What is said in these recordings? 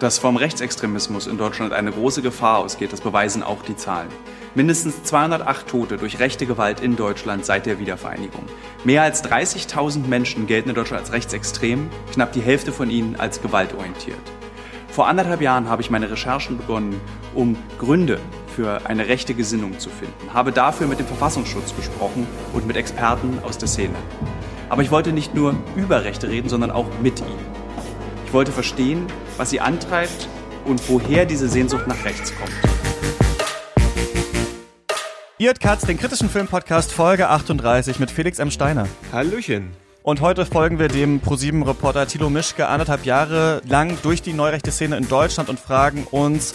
Dass vom Rechtsextremismus in Deutschland eine große Gefahr ausgeht, das beweisen auch die Zahlen. Mindestens 208 Tote durch rechte Gewalt in Deutschland seit der Wiedervereinigung. Mehr als 30.000 Menschen gelten in Deutschland als rechtsextrem, knapp die Hälfte von ihnen als gewaltorientiert. Vor anderthalb Jahren habe ich meine Recherchen begonnen, um Gründe für eine rechte Gesinnung zu finden, habe dafür mit dem Verfassungsschutz gesprochen und mit Experten aus der Szene. Aber ich wollte nicht nur über Rechte reden, sondern auch mit ihnen. Ich wollte verstehen, was sie antreibt und woher diese Sehnsucht nach rechts kommt. Ihr Katz, den kritischen Filmpodcast Folge 38 mit Felix M. Steiner. Hallöchen. Und heute folgen wir dem ProSieben-Reporter Thilo Mischke anderthalb Jahre lang durch die neurechte Szene in Deutschland und fragen uns,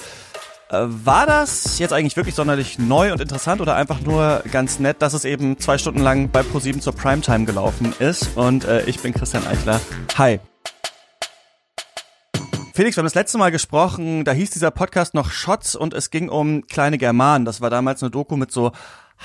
äh, war das jetzt eigentlich wirklich sonderlich neu und interessant oder einfach nur ganz nett, dass es eben zwei Stunden lang bei ProSieben zur Primetime gelaufen ist? Und äh, ich bin Christian Eichler. Hi. Felix, wir haben das letzte Mal gesprochen, da hieß dieser Podcast noch Shots und es ging um kleine Germanen. Das war damals eine Doku mit so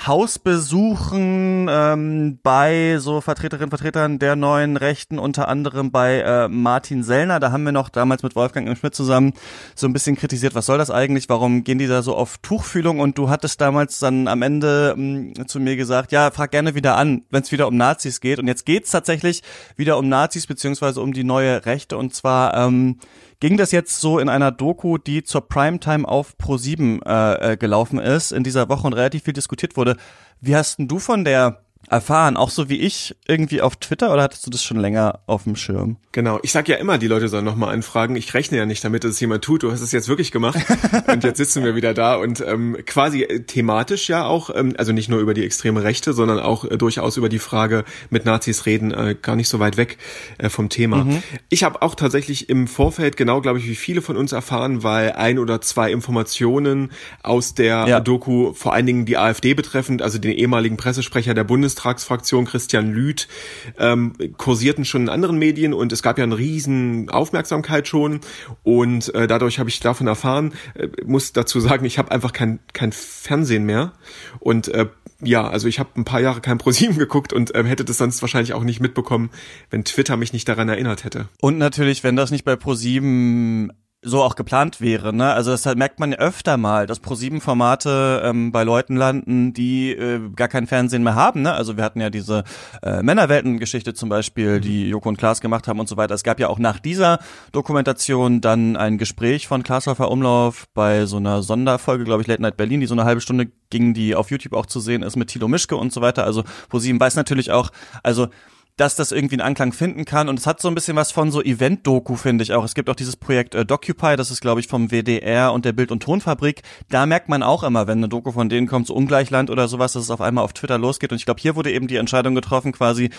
Hausbesuchen ähm, bei so Vertreterinnen und Vertretern der neuen Rechten, unter anderem bei äh, Martin Sellner. Da haben wir noch damals mit Wolfgang im Schmidt zusammen so ein bisschen kritisiert, was soll das eigentlich, warum gehen die da so auf Tuchfühlung? Und du hattest damals dann am Ende mh, zu mir gesagt, ja, frag gerne wieder an, wenn es wieder um Nazis geht. Und jetzt geht's tatsächlich wieder um Nazis beziehungsweise um die neue Rechte. Und zwar ähm, ging das jetzt so in einer Doku, die zur Primetime auf Pro7 äh, äh, gelaufen ist, in dieser Woche und relativ viel diskutiert wurde. Wie hast denn du von der erfahren, auch so wie ich irgendwie auf Twitter oder hattest du das schon länger auf dem Schirm? Genau, ich sag ja immer, die Leute sollen nochmal anfragen. Ich rechne ja nicht damit, dass es jemand tut. Du hast es jetzt wirklich gemacht und jetzt sitzen wir wieder da und ähm, quasi äh, thematisch ja auch, ähm, also nicht nur über die extreme Rechte, sondern auch äh, durchaus über die Frage mit Nazis reden, äh, gar nicht so weit weg äh, vom Thema. Mhm. Ich habe auch tatsächlich im Vorfeld genau, glaube ich, wie viele von uns erfahren, weil ein oder zwei Informationen aus der ja. Doku, vor allen Dingen die AfD betreffend, also den ehemaligen Pressesprecher der Bundes Bundestagsfraktion Christian Lüth ähm, kursierten schon in anderen Medien und es gab ja eine riesen Aufmerksamkeit schon und äh, dadurch habe ich davon erfahren. Äh, muss dazu sagen, ich habe einfach kein kein Fernsehen mehr und äh, ja, also ich habe ein paar Jahre kein ProSieben geguckt und ähm, hätte das sonst wahrscheinlich auch nicht mitbekommen, wenn Twitter mich nicht daran erinnert hätte. Und natürlich, wenn das nicht bei ProSieben so auch geplant wäre. Ne? Also das merkt man öfter mal, dass Pro-7-Formate ähm, bei Leuten landen, die äh, gar kein Fernsehen mehr haben. Ne? Also wir hatten ja diese äh, Männerwelten-Geschichte zum Beispiel, mhm. die Joko und Klaas gemacht haben und so weiter. Es gab ja auch nach dieser Dokumentation dann ein Gespräch von Klaashofer Umlauf bei so einer Sonderfolge, glaube ich, Late Night Berlin, die so eine halbe Stunde ging, die auf YouTube auch zu sehen ist mit Tilo Mischke und so weiter. Also Pro-7 weiß natürlich auch, also dass das irgendwie einen Anklang finden kann. Und es hat so ein bisschen was von so Event-Doku, finde ich auch. Es gibt auch dieses Projekt äh, Docupy, das ist, glaube ich, vom WDR und der Bild- und Tonfabrik. Da merkt man auch immer, wenn eine Doku von denen kommt, so Ungleichland oder sowas, dass es auf einmal auf Twitter losgeht. Und ich glaube, hier wurde eben die Entscheidung getroffen, quasi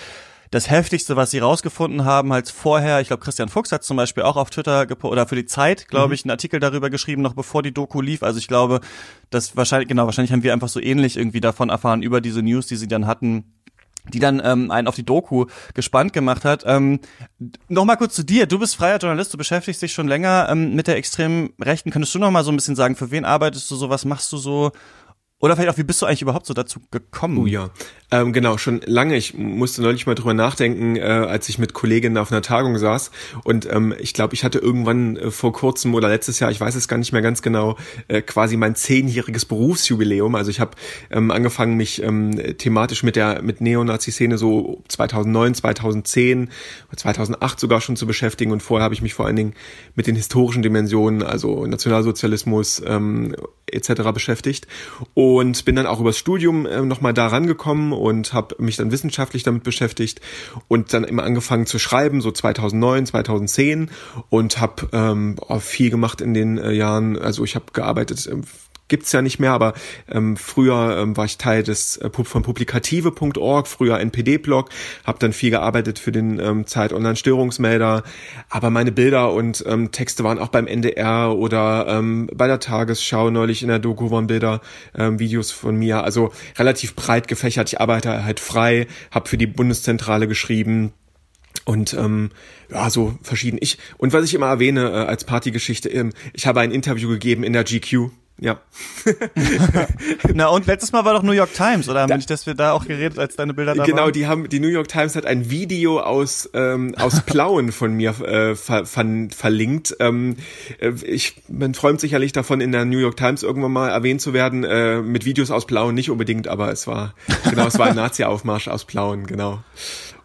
das heftigste, was sie rausgefunden haben, als vorher, ich glaube, Christian Fuchs hat zum Beispiel auch auf Twitter oder für die Zeit, glaube mhm. ich, einen Artikel darüber geschrieben, noch bevor die Doku lief. Also ich glaube, dass wahrscheinlich, genau, wahrscheinlich haben wir einfach so ähnlich irgendwie davon erfahren über diese News, die sie dann hatten, die dann ähm, einen auf die Doku gespannt gemacht hat. Ähm, Nochmal kurz zu dir. Du bist freier Journalist, du beschäftigst dich schon länger ähm, mit der extremen Rechten. Könntest du noch mal so ein bisschen sagen, für wen arbeitest du so, was machst du so? Oder vielleicht auch, wie bist du eigentlich überhaupt so dazu gekommen? Oh ja, ähm, genau, schon lange. Ich musste neulich mal drüber nachdenken, äh, als ich mit Kolleginnen auf einer Tagung saß. Und ähm, ich glaube, ich hatte irgendwann äh, vor kurzem oder letztes Jahr, ich weiß es gar nicht mehr ganz genau, äh, quasi mein zehnjähriges Berufsjubiläum. Also ich habe ähm, angefangen, mich ähm, thematisch mit der mit Neonazi-Szene so 2009, 2010, 2008 sogar schon zu beschäftigen. Und vorher habe ich mich vor allen Dingen mit den historischen Dimensionen, also Nationalsozialismus ähm, etc. beschäftigt. Und bin dann auch übers Studium äh, nochmal da rangekommen und habe mich dann wissenschaftlich damit beschäftigt und dann immer angefangen zu schreiben, so 2009, 2010 und habe ähm, viel gemacht in den äh, Jahren. Also ich habe gearbeitet äh, gibt's ja nicht mehr, aber ähm, früher ähm, war ich Teil des äh, von publikative.org, früher NPD-Blog, habe dann viel gearbeitet für den ähm, Zeit Online-Störungsmelder, aber meine Bilder und ähm, Texte waren auch beim NDR oder ähm, bei der Tagesschau neulich in der Doku waren Bilder, ähm, Videos von mir, also relativ breit gefächert. Ich arbeite halt frei, habe für die Bundeszentrale geschrieben, und ähm, ja, so verschieden. Ich und was ich immer erwähne äh, als Partygeschichte, ähm, ich habe ein Interview gegeben in der GQ ja. Na und letztes Mal war doch New York Times, oder haben da, nicht, dass wir da auch geredet, als deine Bilder da genau, waren? Genau, die haben, die New York Times hat ein Video aus ähm, aus Plauen von mir äh, ver, ver, verlinkt. Ähm, äh, ich, man träumt sicherlich davon, in der New York Times irgendwann mal erwähnt zu werden. Äh, mit Videos aus Plauen nicht unbedingt, aber es war genau, es war ein Nazi-Aufmarsch aus Plauen, genau.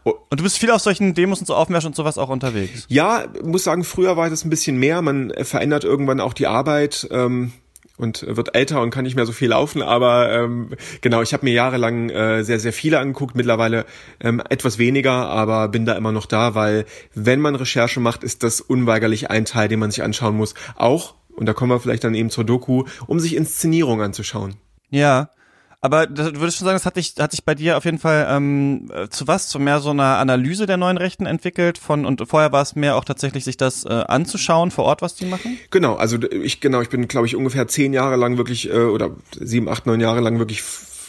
Und du bist viel auf solchen Demos und so Aufmärschen und sowas auch unterwegs? Ja, muss sagen, früher war das ein bisschen mehr. Man verändert irgendwann auch die Arbeit. Ähm, und wird älter und kann nicht mehr so viel laufen, aber ähm, genau, ich habe mir jahrelang äh, sehr, sehr viele angeguckt, mittlerweile ähm, etwas weniger, aber bin da immer noch da, weil wenn man Recherche macht, ist das unweigerlich ein Teil, den man sich anschauen muss. Auch, und da kommen wir vielleicht dann eben zur Doku, um sich Inszenierung anzuschauen. Ja, aber das, du würdest schon sagen, das hat, dich, hat sich bei dir auf jeden Fall ähm, zu was? Zu mehr so einer Analyse der neuen Rechten entwickelt von und vorher war es mehr auch tatsächlich, sich das äh, anzuschauen vor Ort, was die machen? Genau, also ich genau, ich bin, glaube ich, ungefähr zehn Jahre lang wirklich äh, oder sieben, acht, neun Jahre lang wirklich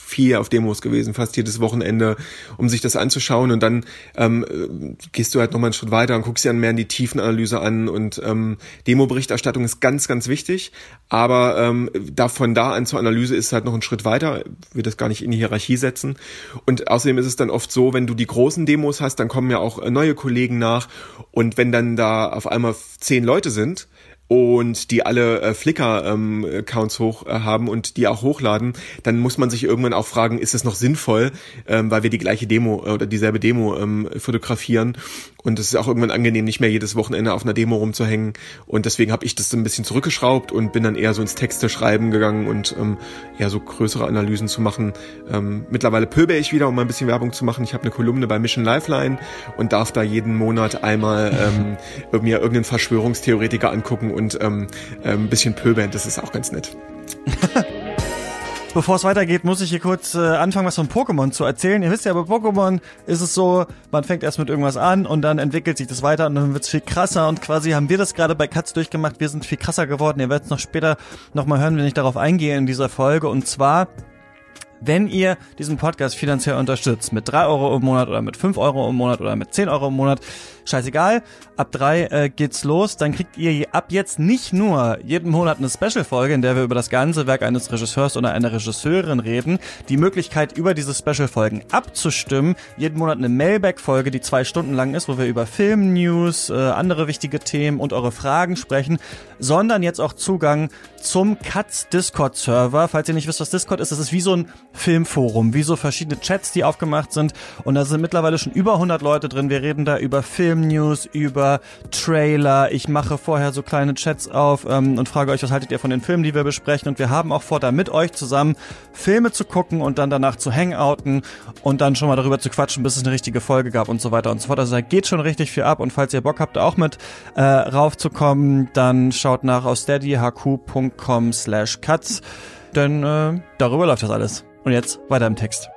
viel auf Demos gewesen, fast jedes Wochenende, um sich das anzuschauen. Und dann ähm, gehst du halt nochmal einen Schritt weiter und guckst dir dann mehr in die Tiefenanalyse an. Und ähm, Demo-Berichterstattung ist ganz, ganz wichtig, aber ähm, da von da an zur Analyse ist halt noch ein Schritt weiter, will das gar nicht in die Hierarchie setzen. Und außerdem ist es dann oft so, wenn du die großen Demos hast, dann kommen ja auch äh, neue Kollegen nach. Und wenn dann da auf einmal zehn Leute sind, und die alle äh, Flickr-Accounts ähm, hoch äh, haben und die auch hochladen, dann muss man sich irgendwann auch fragen, ist es noch sinnvoll, ähm, weil wir die gleiche Demo äh, oder dieselbe Demo ähm, fotografieren und es ist auch irgendwann angenehm, nicht mehr jedes Wochenende auf einer Demo rumzuhängen und deswegen habe ich das ein bisschen zurückgeschraubt und bin dann eher so ins Texte schreiben gegangen und ähm, ja so größere Analysen zu machen. Ähm, mittlerweile pöbe ich wieder, um mal ein bisschen Werbung zu machen. Ich habe eine Kolumne bei Mission Lifeline und darf da jeden Monat einmal ähm, mir irgendeinen Verschwörungstheoretiker angucken und ähm, äh, ein bisschen pöbeln. Das ist auch ganz nett. Bevor es weitergeht, muss ich hier kurz äh, anfangen, was von Pokémon zu erzählen. Ihr wisst ja, bei Pokémon ist es so, man fängt erst mit irgendwas an und dann entwickelt sich das weiter und dann wird es viel krasser und quasi haben wir das gerade bei Katz durchgemacht. Wir sind viel krasser geworden. Ihr werdet es noch später nochmal hören, wenn ich darauf eingehe in dieser Folge. Und zwar wenn ihr diesen Podcast finanziell unterstützt, mit drei Euro im Monat oder mit fünf Euro im Monat oder mit zehn Euro im Monat, scheißegal, ab drei äh, geht's los, dann kriegt ihr ab jetzt nicht nur jeden Monat eine Special-Folge, in der wir über das ganze Werk eines Regisseurs oder einer Regisseurin reden, die Möglichkeit, über diese Special-Folgen abzustimmen, jeden Monat eine Mailback-Folge, die zwei Stunden lang ist, wo wir über Film-News, äh, andere wichtige Themen und eure Fragen sprechen, sondern jetzt auch Zugang zum Katz Discord-Server. Falls ihr nicht wisst, was Discord ist, das ist wie so ein Filmforum, wie so verschiedene Chats, die aufgemacht sind und da sind mittlerweile schon über 100 Leute drin. Wir reden da über Film-News, über Trailer. Ich mache vorher so kleine Chats auf ähm, und frage euch, was haltet ihr von den Filmen, die wir besprechen und wir haben auch vor, da mit euch zusammen Filme zu gucken und dann danach zu hangouten und dann schon mal darüber zu quatschen, bis es eine richtige Folge gab und so weiter und so fort. Also da geht schon richtig viel ab und falls ihr Bock habt, auch mit äh, raufzukommen, dann schaut nach auf steadyhq.com slash cuts, denn äh, darüber läuft das alles. Und jetzt weiter im Text.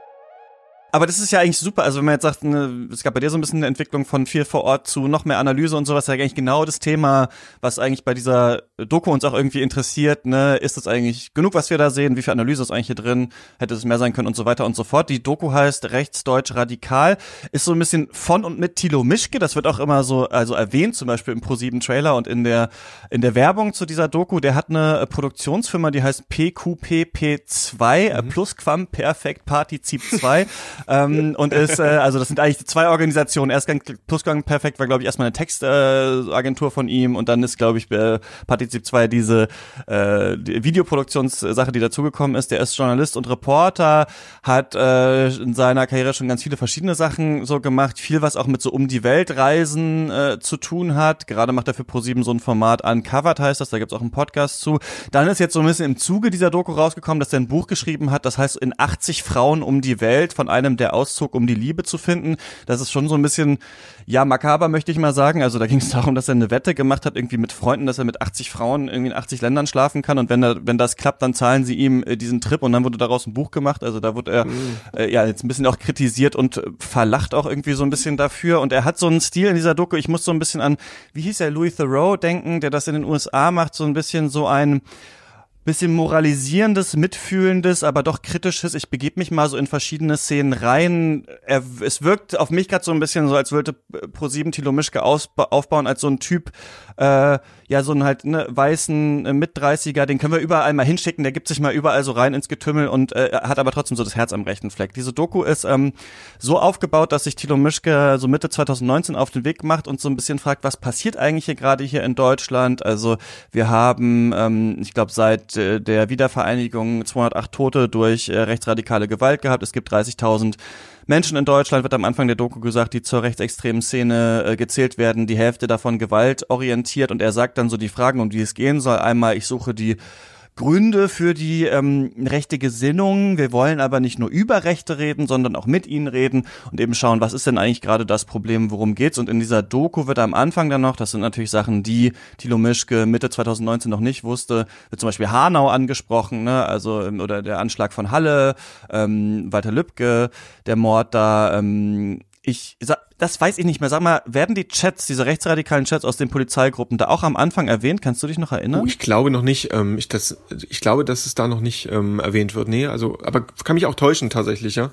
Aber das ist ja eigentlich super. Also wenn man jetzt sagt, ne, es gab bei dir so ein bisschen eine Entwicklung von viel vor Ort zu noch mehr Analyse und sowas, ja eigentlich genau das Thema, was eigentlich bei dieser Doku uns auch irgendwie interessiert. Ne? Ist das eigentlich genug, was wir da sehen? Wie viel Analyse ist eigentlich hier drin? Hätte es mehr sein können und so weiter und so fort. Die Doku heißt Rechtsdeutsch Radikal, ist so ein bisschen von und mit Thilo Mischke. Das wird auch immer so also erwähnt, zum Beispiel im Pro7 Trailer und in der in der Werbung zu dieser Doku. Der hat eine Produktionsfirma, die heißt PQPP2 mhm. Plusquam Perfect Partizip 2 ähm, und ist, äh, also das sind eigentlich zwei Organisationen. Erstgang Plusgang Perfekt war, glaube ich, erstmal eine Textagentur äh, von ihm und dann ist, glaube ich, äh, Partizip 2 diese äh, die Videoproduktionssache, die dazugekommen ist. Der ist Journalist und Reporter, hat äh, in seiner Karriere schon ganz viele verschiedene Sachen so gemacht, viel was auch mit so um die Welt Reisen äh, zu tun hat. Gerade macht er für ProSieben so ein Format Uncovered heißt das, da gibt's auch einen Podcast zu. Dann ist jetzt so ein bisschen im Zuge dieser Doku rausgekommen, dass er ein Buch geschrieben hat, das heißt in 80 Frauen um die Welt von einem einem der Auszug, um die Liebe zu finden. Das ist schon so ein bisschen, ja, makaber möchte ich mal sagen. Also da ging es darum, dass er eine Wette gemacht hat, irgendwie mit Freunden, dass er mit 80 Frauen irgendwie in 80 Ländern schlafen kann. Und wenn, er, wenn das klappt, dann zahlen sie ihm äh, diesen Trip und dann wurde daraus ein Buch gemacht. Also da wurde er mhm. äh, ja jetzt ein bisschen auch kritisiert und verlacht auch irgendwie so ein bisschen dafür. Und er hat so einen Stil in dieser Doku. Ich muss so ein bisschen an, wie hieß er, Louis Theroux denken, der das in den USA macht, so ein bisschen so ein bisschen moralisierendes, mitfühlendes, aber doch kritisches. Ich begebe mich mal so in verschiedene Szenen rein. Er, es wirkt auf mich gerade so ein bisschen so, als würde Pro7 Thilo Mischke aufbauen als so ein Typ, äh, ja, so einen halt ne, weißen äh, Mit-30er, den können wir überall mal hinschicken, der gibt sich mal überall so rein ins Getümmel und äh, hat aber trotzdem so das Herz am rechten Fleck. Diese Doku ist ähm, so aufgebaut, dass sich Thilo Mischke so Mitte 2019 auf den Weg macht und so ein bisschen fragt, was passiert eigentlich hier gerade hier in Deutschland? Also wir haben, ähm, ich glaube, seit äh, der Wiedervereinigung 208 Tote durch äh, rechtsradikale Gewalt gehabt. Es gibt 30.000 Menschen in Deutschland, wird am Anfang der Doku gesagt, die zur rechtsextremen Szene äh, gezählt werden, die Hälfte davon gewaltorientiert und er sagt dann so die Fragen, um die es gehen soll. Einmal, ich suche die Gründe für die ähm, rechte Gesinnung. Wir wollen aber nicht nur über Rechte reden, sondern auch mit ihnen reden und eben schauen, was ist denn eigentlich gerade das Problem, worum geht's. Und in dieser Doku wird am Anfang dann noch, das sind natürlich Sachen, die Thilo Mischke Mitte 2019 noch nicht wusste, wird zum Beispiel Hanau angesprochen, ne? also ähm, oder der Anschlag von Halle, ähm, Walter Lübcke, der Mord da. Ähm, ich das weiß ich nicht mehr. Sag mal, werden die Chats, diese rechtsradikalen Chats aus den Polizeigruppen da auch am Anfang erwähnt? Kannst du dich noch erinnern? Oh, ich glaube noch nicht. Ähm, ich, das, ich glaube, dass es da noch nicht ähm, erwähnt wird. Nee, also, aber kann mich auch täuschen tatsächlich, ja.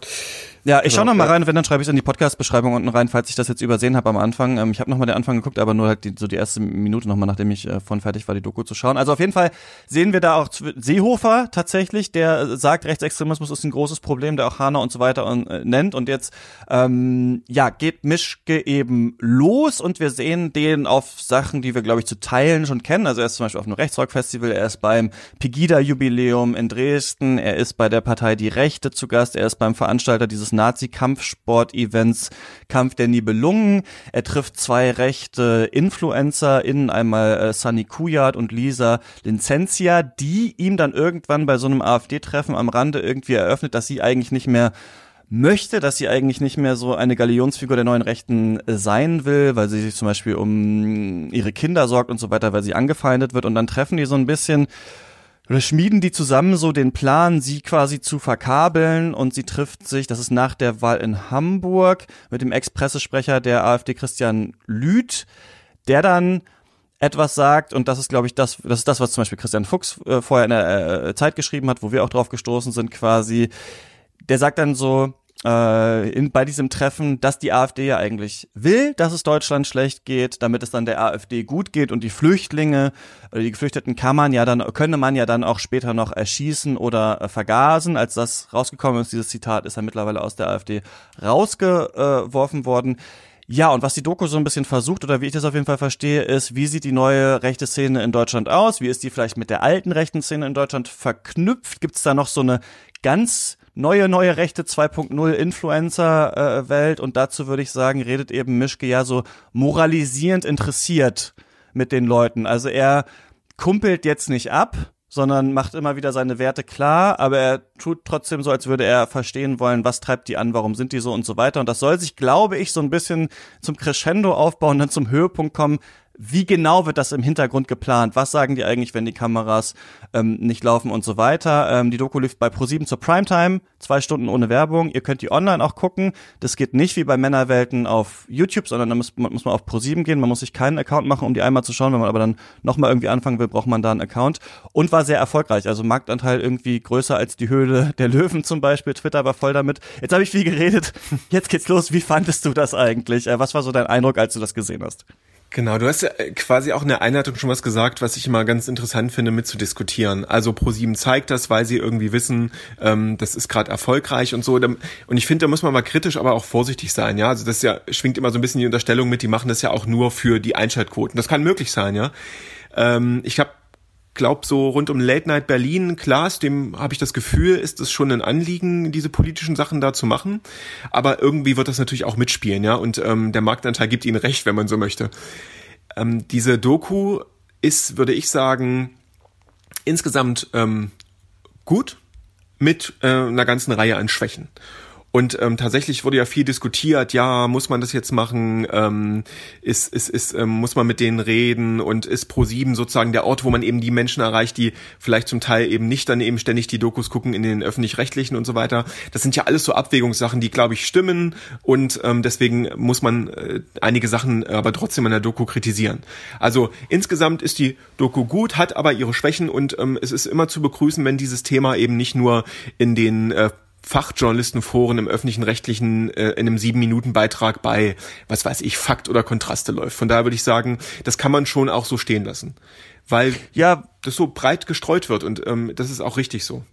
Ja, ich genau, schau noch mal rein, wenn dann schreibe ich es in die Podcast-Beschreibung unten rein, falls ich das jetzt übersehen habe am Anfang. Ähm, ich habe noch mal den Anfang geguckt, aber nur halt die, so die erste Minute noch mal, nachdem ich äh, von fertig war, die Doku zu schauen. Also auf jeden Fall sehen wir da auch Seehofer tatsächlich, der sagt, Rechtsextremismus ist ein großes Problem, der auch Hanau und so weiter und, äh, nennt. Und jetzt ähm, ja geht Mischke eben los und wir sehen den auf Sachen, die wir glaube ich zu Teilen schon kennen. Also er ist zum Beispiel auf einem Rechtsrock-Festival, er ist beim Pegida-Jubiläum in Dresden, er ist bei der Partei Die Rechte zu Gast, er ist beim Veranstalter dieses Nazi-Kampfsport-Events Kampf der Nibelungen. Er trifft zwei rechte InfluencerInnen, einmal äh, Sunny Kujat und Lisa Licentia, die ihm dann irgendwann bei so einem AfD-Treffen am Rande irgendwie eröffnet, dass sie eigentlich nicht mehr möchte, dass sie eigentlich nicht mehr so eine Galionsfigur der neuen Rechten äh, sein will, weil sie sich zum Beispiel um ihre Kinder sorgt und so weiter, weil sie angefeindet wird. Und dann treffen die so ein bisschen oder schmieden die zusammen so den Plan, sie quasi zu verkabeln. Und sie trifft sich, das ist nach der Wahl in Hamburg, mit dem Ex-Pressesprecher der AfD Christian Lüth, der dann etwas sagt. Und das ist glaube ich das das ist das was zum Beispiel Christian Fuchs äh, vorher in der äh, Zeit geschrieben hat wo wir auch drauf gestoßen sind quasi der sagt dann so äh, in, bei diesem Treffen, dass die AfD ja eigentlich will, dass es Deutschland schlecht geht, damit es dann der AfD gut geht und die Flüchtlinge, äh, die Geflüchteten kann man ja dann, könne man ja dann auch später noch erschießen oder äh, vergasen. Als das rausgekommen ist, dieses Zitat, ist er mittlerweile aus der AfD rausgeworfen worden. Ja, und was die Doku so ein bisschen versucht, oder wie ich das auf jeden Fall verstehe, ist, wie sieht die neue rechte Szene in Deutschland aus? Wie ist die vielleicht mit der alten rechten Szene in Deutschland verknüpft? Gibt es da noch so eine ganz neue, neue Rechte 2.0 Influencer-Welt und dazu würde ich sagen, redet eben Mischke ja so moralisierend interessiert mit den Leuten. Also er kumpelt jetzt nicht ab, sondern macht immer wieder seine Werte klar, aber er tut trotzdem so, als würde er verstehen wollen, was treibt die an, warum sind die so und so weiter. Und das soll sich, glaube ich, so ein bisschen zum Crescendo aufbauen, dann zum Höhepunkt kommen, wie genau wird das im Hintergrund geplant? Was sagen die eigentlich, wenn die Kameras ähm, nicht laufen und so weiter? Ähm, die Doku lief bei Pro7 zur Primetime, zwei Stunden ohne Werbung. Ihr könnt die online auch gucken. Das geht nicht wie bei Männerwelten auf YouTube, sondern da muss, muss man auf Pro7 gehen. Man muss sich keinen Account machen, um die einmal zu schauen. Wenn man aber dann nochmal irgendwie anfangen will, braucht man da einen Account. Und war sehr erfolgreich. Also Marktanteil irgendwie größer als die Höhle der Löwen zum Beispiel. Twitter war voll damit. Jetzt habe ich viel geredet. Jetzt geht's los. Wie fandest du das eigentlich? Äh, was war so dein Eindruck, als du das gesehen hast? Genau, du hast ja äh, quasi auch in der Einleitung schon was gesagt, was ich immer ganz interessant finde, mitzudiskutieren. Also Pro7 zeigt das, weil sie irgendwie wissen, ähm, das ist gerade erfolgreich und so. Und ich finde, da muss man mal kritisch, aber auch vorsichtig sein, ja. Also das ja schwingt immer so ein bisschen die Unterstellung mit, die machen das ja auch nur für die Einschaltquoten. Das kann möglich sein, ja. Ähm, ich habe glaube, so rund um Late Night Berlin, Klaas, dem habe ich das Gefühl, ist es schon ein Anliegen, diese politischen Sachen da zu machen. Aber irgendwie wird das natürlich auch mitspielen, ja. Und ähm, der Marktanteil gibt ihnen recht, wenn man so möchte. Ähm, diese Doku ist, würde ich sagen, insgesamt ähm, gut mit äh, einer ganzen Reihe an Schwächen. Und ähm, tatsächlich wurde ja viel diskutiert, ja, muss man das jetzt machen, ähm, ist, ist, ist, ähm, muss man mit denen reden und ist Pro7 sozusagen der Ort, wo man eben die Menschen erreicht, die vielleicht zum Teil eben nicht dann eben ständig die Dokus gucken in den öffentlich-rechtlichen und so weiter. Das sind ja alles so Abwägungssachen, die, glaube ich, stimmen und ähm, deswegen muss man äh, einige Sachen aber trotzdem in der Doku kritisieren. Also insgesamt ist die Doku gut, hat aber ihre Schwächen und ähm, es ist immer zu begrüßen, wenn dieses Thema eben nicht nur in den äh, Fachjournalistenforen im öffentlichen Rechtlichen äh, in einem sieben Minuten Beitrag bei, was weiß ich, Fakt oder Kontraste läuft. Von daher würde ich sagen, das kann man schon auch so stehen lassen, weil ja. das so breit gestreut wird und ähm, das ist auch richtig so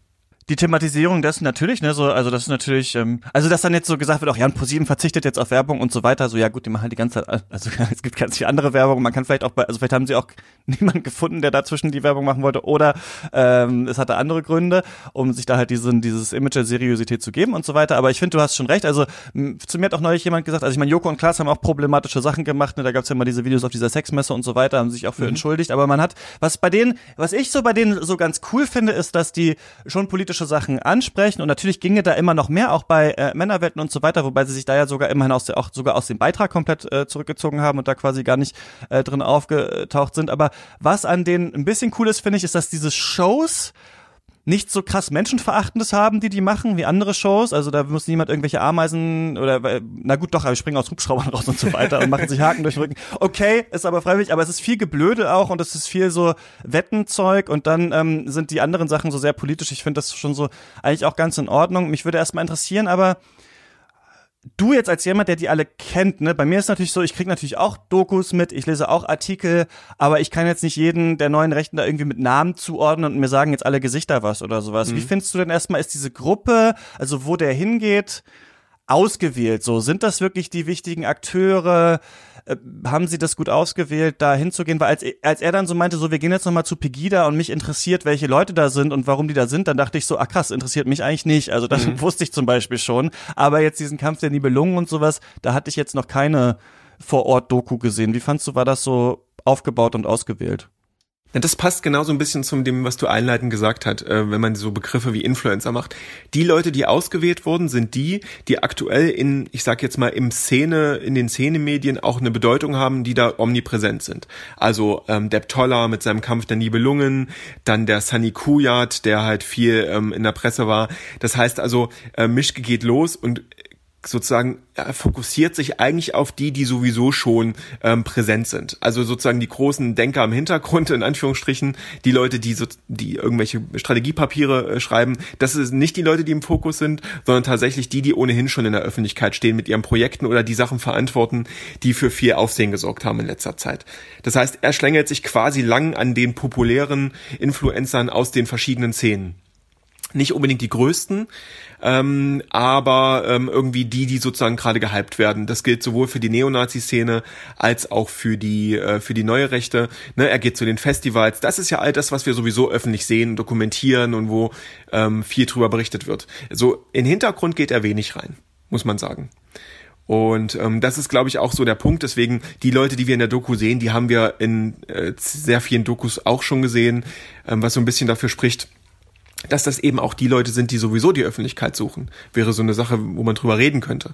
die Thematisierung dessen natürlich, ne, so, also das ist natürlich, ähm, also dass dann jetzt so gesagt wird, auch Jan ProSieben verzichtet jetzt auf Werbung und so weiter, so ja gut, die machen halt die ganze Zeit, also es gibt ganz viele andere Werbung, man kann vielleicht auch bei, also vielleicht haben sie auch niemanden gefunden, der dazwischen die Werbung machen wollte, oder ähm, es hatte andere Gründe, um sich da halt diesen, dieses Image der Seriosität zu geben und so weiter. Aber ich finde, du hast schon recht. Also zu mir hat auch neulich jemand gesagt, also ich meine, Joko und Klaas haben auch problematische Sachen gemacht, ne, da gab es ja mal diese Videos auf dieser Sexmesse und so weiter, haben sich auch für mhm. entschuldigt, aber man hat, was bei denen, was ich so bei denen so ganz cool finde, ist, dass die schon politische Sachen ansprechen und natürlich ginge da immer noch mehr, auch bei äh, Männerwelten und so weiter, wobei sie sich da ja sogar immerhin aus der, auch sogar aus dem Beitrag komplett äh, zurückgezogen haben und da quasi gar nicht äh, drin aufgetaucht sind. Aber was an denen ein bisschen cool ist, finde ich, ist, dass diese Shows nicht so krass Menschenverachtendes haben, die die machen, wie andere Shows. Also da muss niemand irgendwelche Ameisen oder, na gut, doch, aber springen aus Hubschraubern raus und so weiter und machen sich Haken durch den Rücken. Okay, ist aber freiwillig, aber es ist viel Geblödel auch und es ist viel so Wettenzeug und dann ähm, sind die anderen Sachen so sehr politisch. Ich finde das schon so eigentlich auch ganz in Ordnung. Mich würde erstmal interessieren, aber du jetzt als jemand, der die alle kennt, ne, bei mir ist natürlich so, ich krieg natürlich auch Dokus mit, ich lese auch Artikel, aber ich kann jetzt nicht jeden der neuen Rechten da irgendwie mit Namen zuordnen und mir sagen jetzt alle Gesichter was oder sowas. Mhm. Wie findest du denn erstmal, ist diese Gruppe, also wo der hingeht, ausgewählt? So, sind das wirklich die wichtigen Akteure? Äh, haben sie das gut ausgewählt, da hinzugehen? Weil als, als er dann so meinte, so, wir gehen jetzt nochmal zu Pegida und mich interessiert, welche Leute da sind und warum die da sind, dann dachte ich so, ah krass, interessiert mich eigentlich nicht. Also das mhm. wusste ich zum Beispiel schon. Aber jetzt diesen Kampf der Nibelungen und sowas, da hatte ich jetzt noch keine Vor-Ort-Doku gesehen. Wie fandst du, war das so aufgebaut und ausgewählt? Das passt genauso ein bisschen zum dem, was du einleitend gesagt hast, äh, wenn man so Begriffe wie Influencer macht. Die Leute, die ausgewählt wurden, sind die, die aktuell in, ich sag jetzt mal, im Szene, in den Szenemedien auch eine Bedeutung haben, die da omnipräsent sind. Also ähm, Depp Toller mit seinem Kampf der Nibelungen, dann der Sunny Kujat, der halt viel ähm, in der Presse war. Das heißt also, äh, Mischke geht los und sozusagen er fokussiert sich eigentlich auf die, die sowieso schon ähm, präsent sind. Also sozusagen die großen Denker im Hintergrund, in Anführungsstrichen, die Leute, die, so, die irgendwelche Strategiepapiere äh, schreiben, das sind nicht die Leute, die im Fokus sind, sondern tatsächlich die, die ohnehin schon in der Öffentlichkeit stehen mit ihren Projekten oder die Sachen verantworten, die für viel Aufsehen gesorgt haben in letzter Zeit. Das heißt, er schlängelt sich quasi lang an den populären Influencern aus den verschiedenen Szenen nicht unbedingt die größten, ähm, aber ähm, irgendwie die, die sozusagen gerade gehypt werden. Das gilt sowohl für die Neonazi-Szene als auch für die äh, für die neue Rechte. Ne, er geht zu den Festivals. Das ist ja all das, was wir sowieso öffentlich sehen, dokumentieren und wo ähm, viel drüber berichtet wird. So in Hintergrund geht er wenig rein, muss man sagen. Und ähm, das ist, glaube ich, auch so der Punkt. Deswegen, die Leute, die wir in der Doku sehen, die haben wir in äh, sehr vielen Dokus auch schon gesehen, ähm, was so ein bisschen dafür spricht, dass das eben auch die Leute sind, die sowieso die Öffentlichkeit suchen, wäre so eine Sache, wo man drüber reden könnte.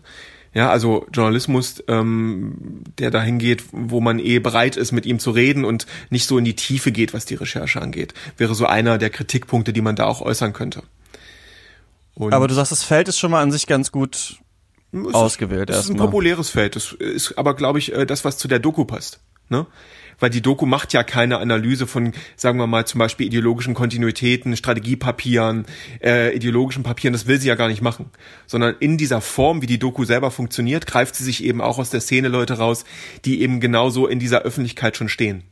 Ja, also Journalismus, ähm, der dahin geht, wo man eh bereit ist, mit ihm zu reden und nicht so in die Tiefe geht, was die Recherche angeht, wäre so einer der Kritikpunkte, die man da auch äußern könnte. Und aber du sagst, das Feld ist schon mal an sich ganz gut ausgewählt. Es ist ein populäres Feld. Das ist aber, glaube ich, äh, das, was zu der Doku passt. Ne? Weil die Doku macht ja keine Analyse von, sagen wir mal, zum Beispiel ideologischen Kontinuitäten, Strategiepapieren, äh, ideologischen Papieren, das will sie ja gar nicht machen. Sondern in dieser Form, wie die Doku selber funktioniert, greift sie sich eben auch aus der Szene Leute raus, die eben genauso in dieser Öffentlichkeit schon stehen.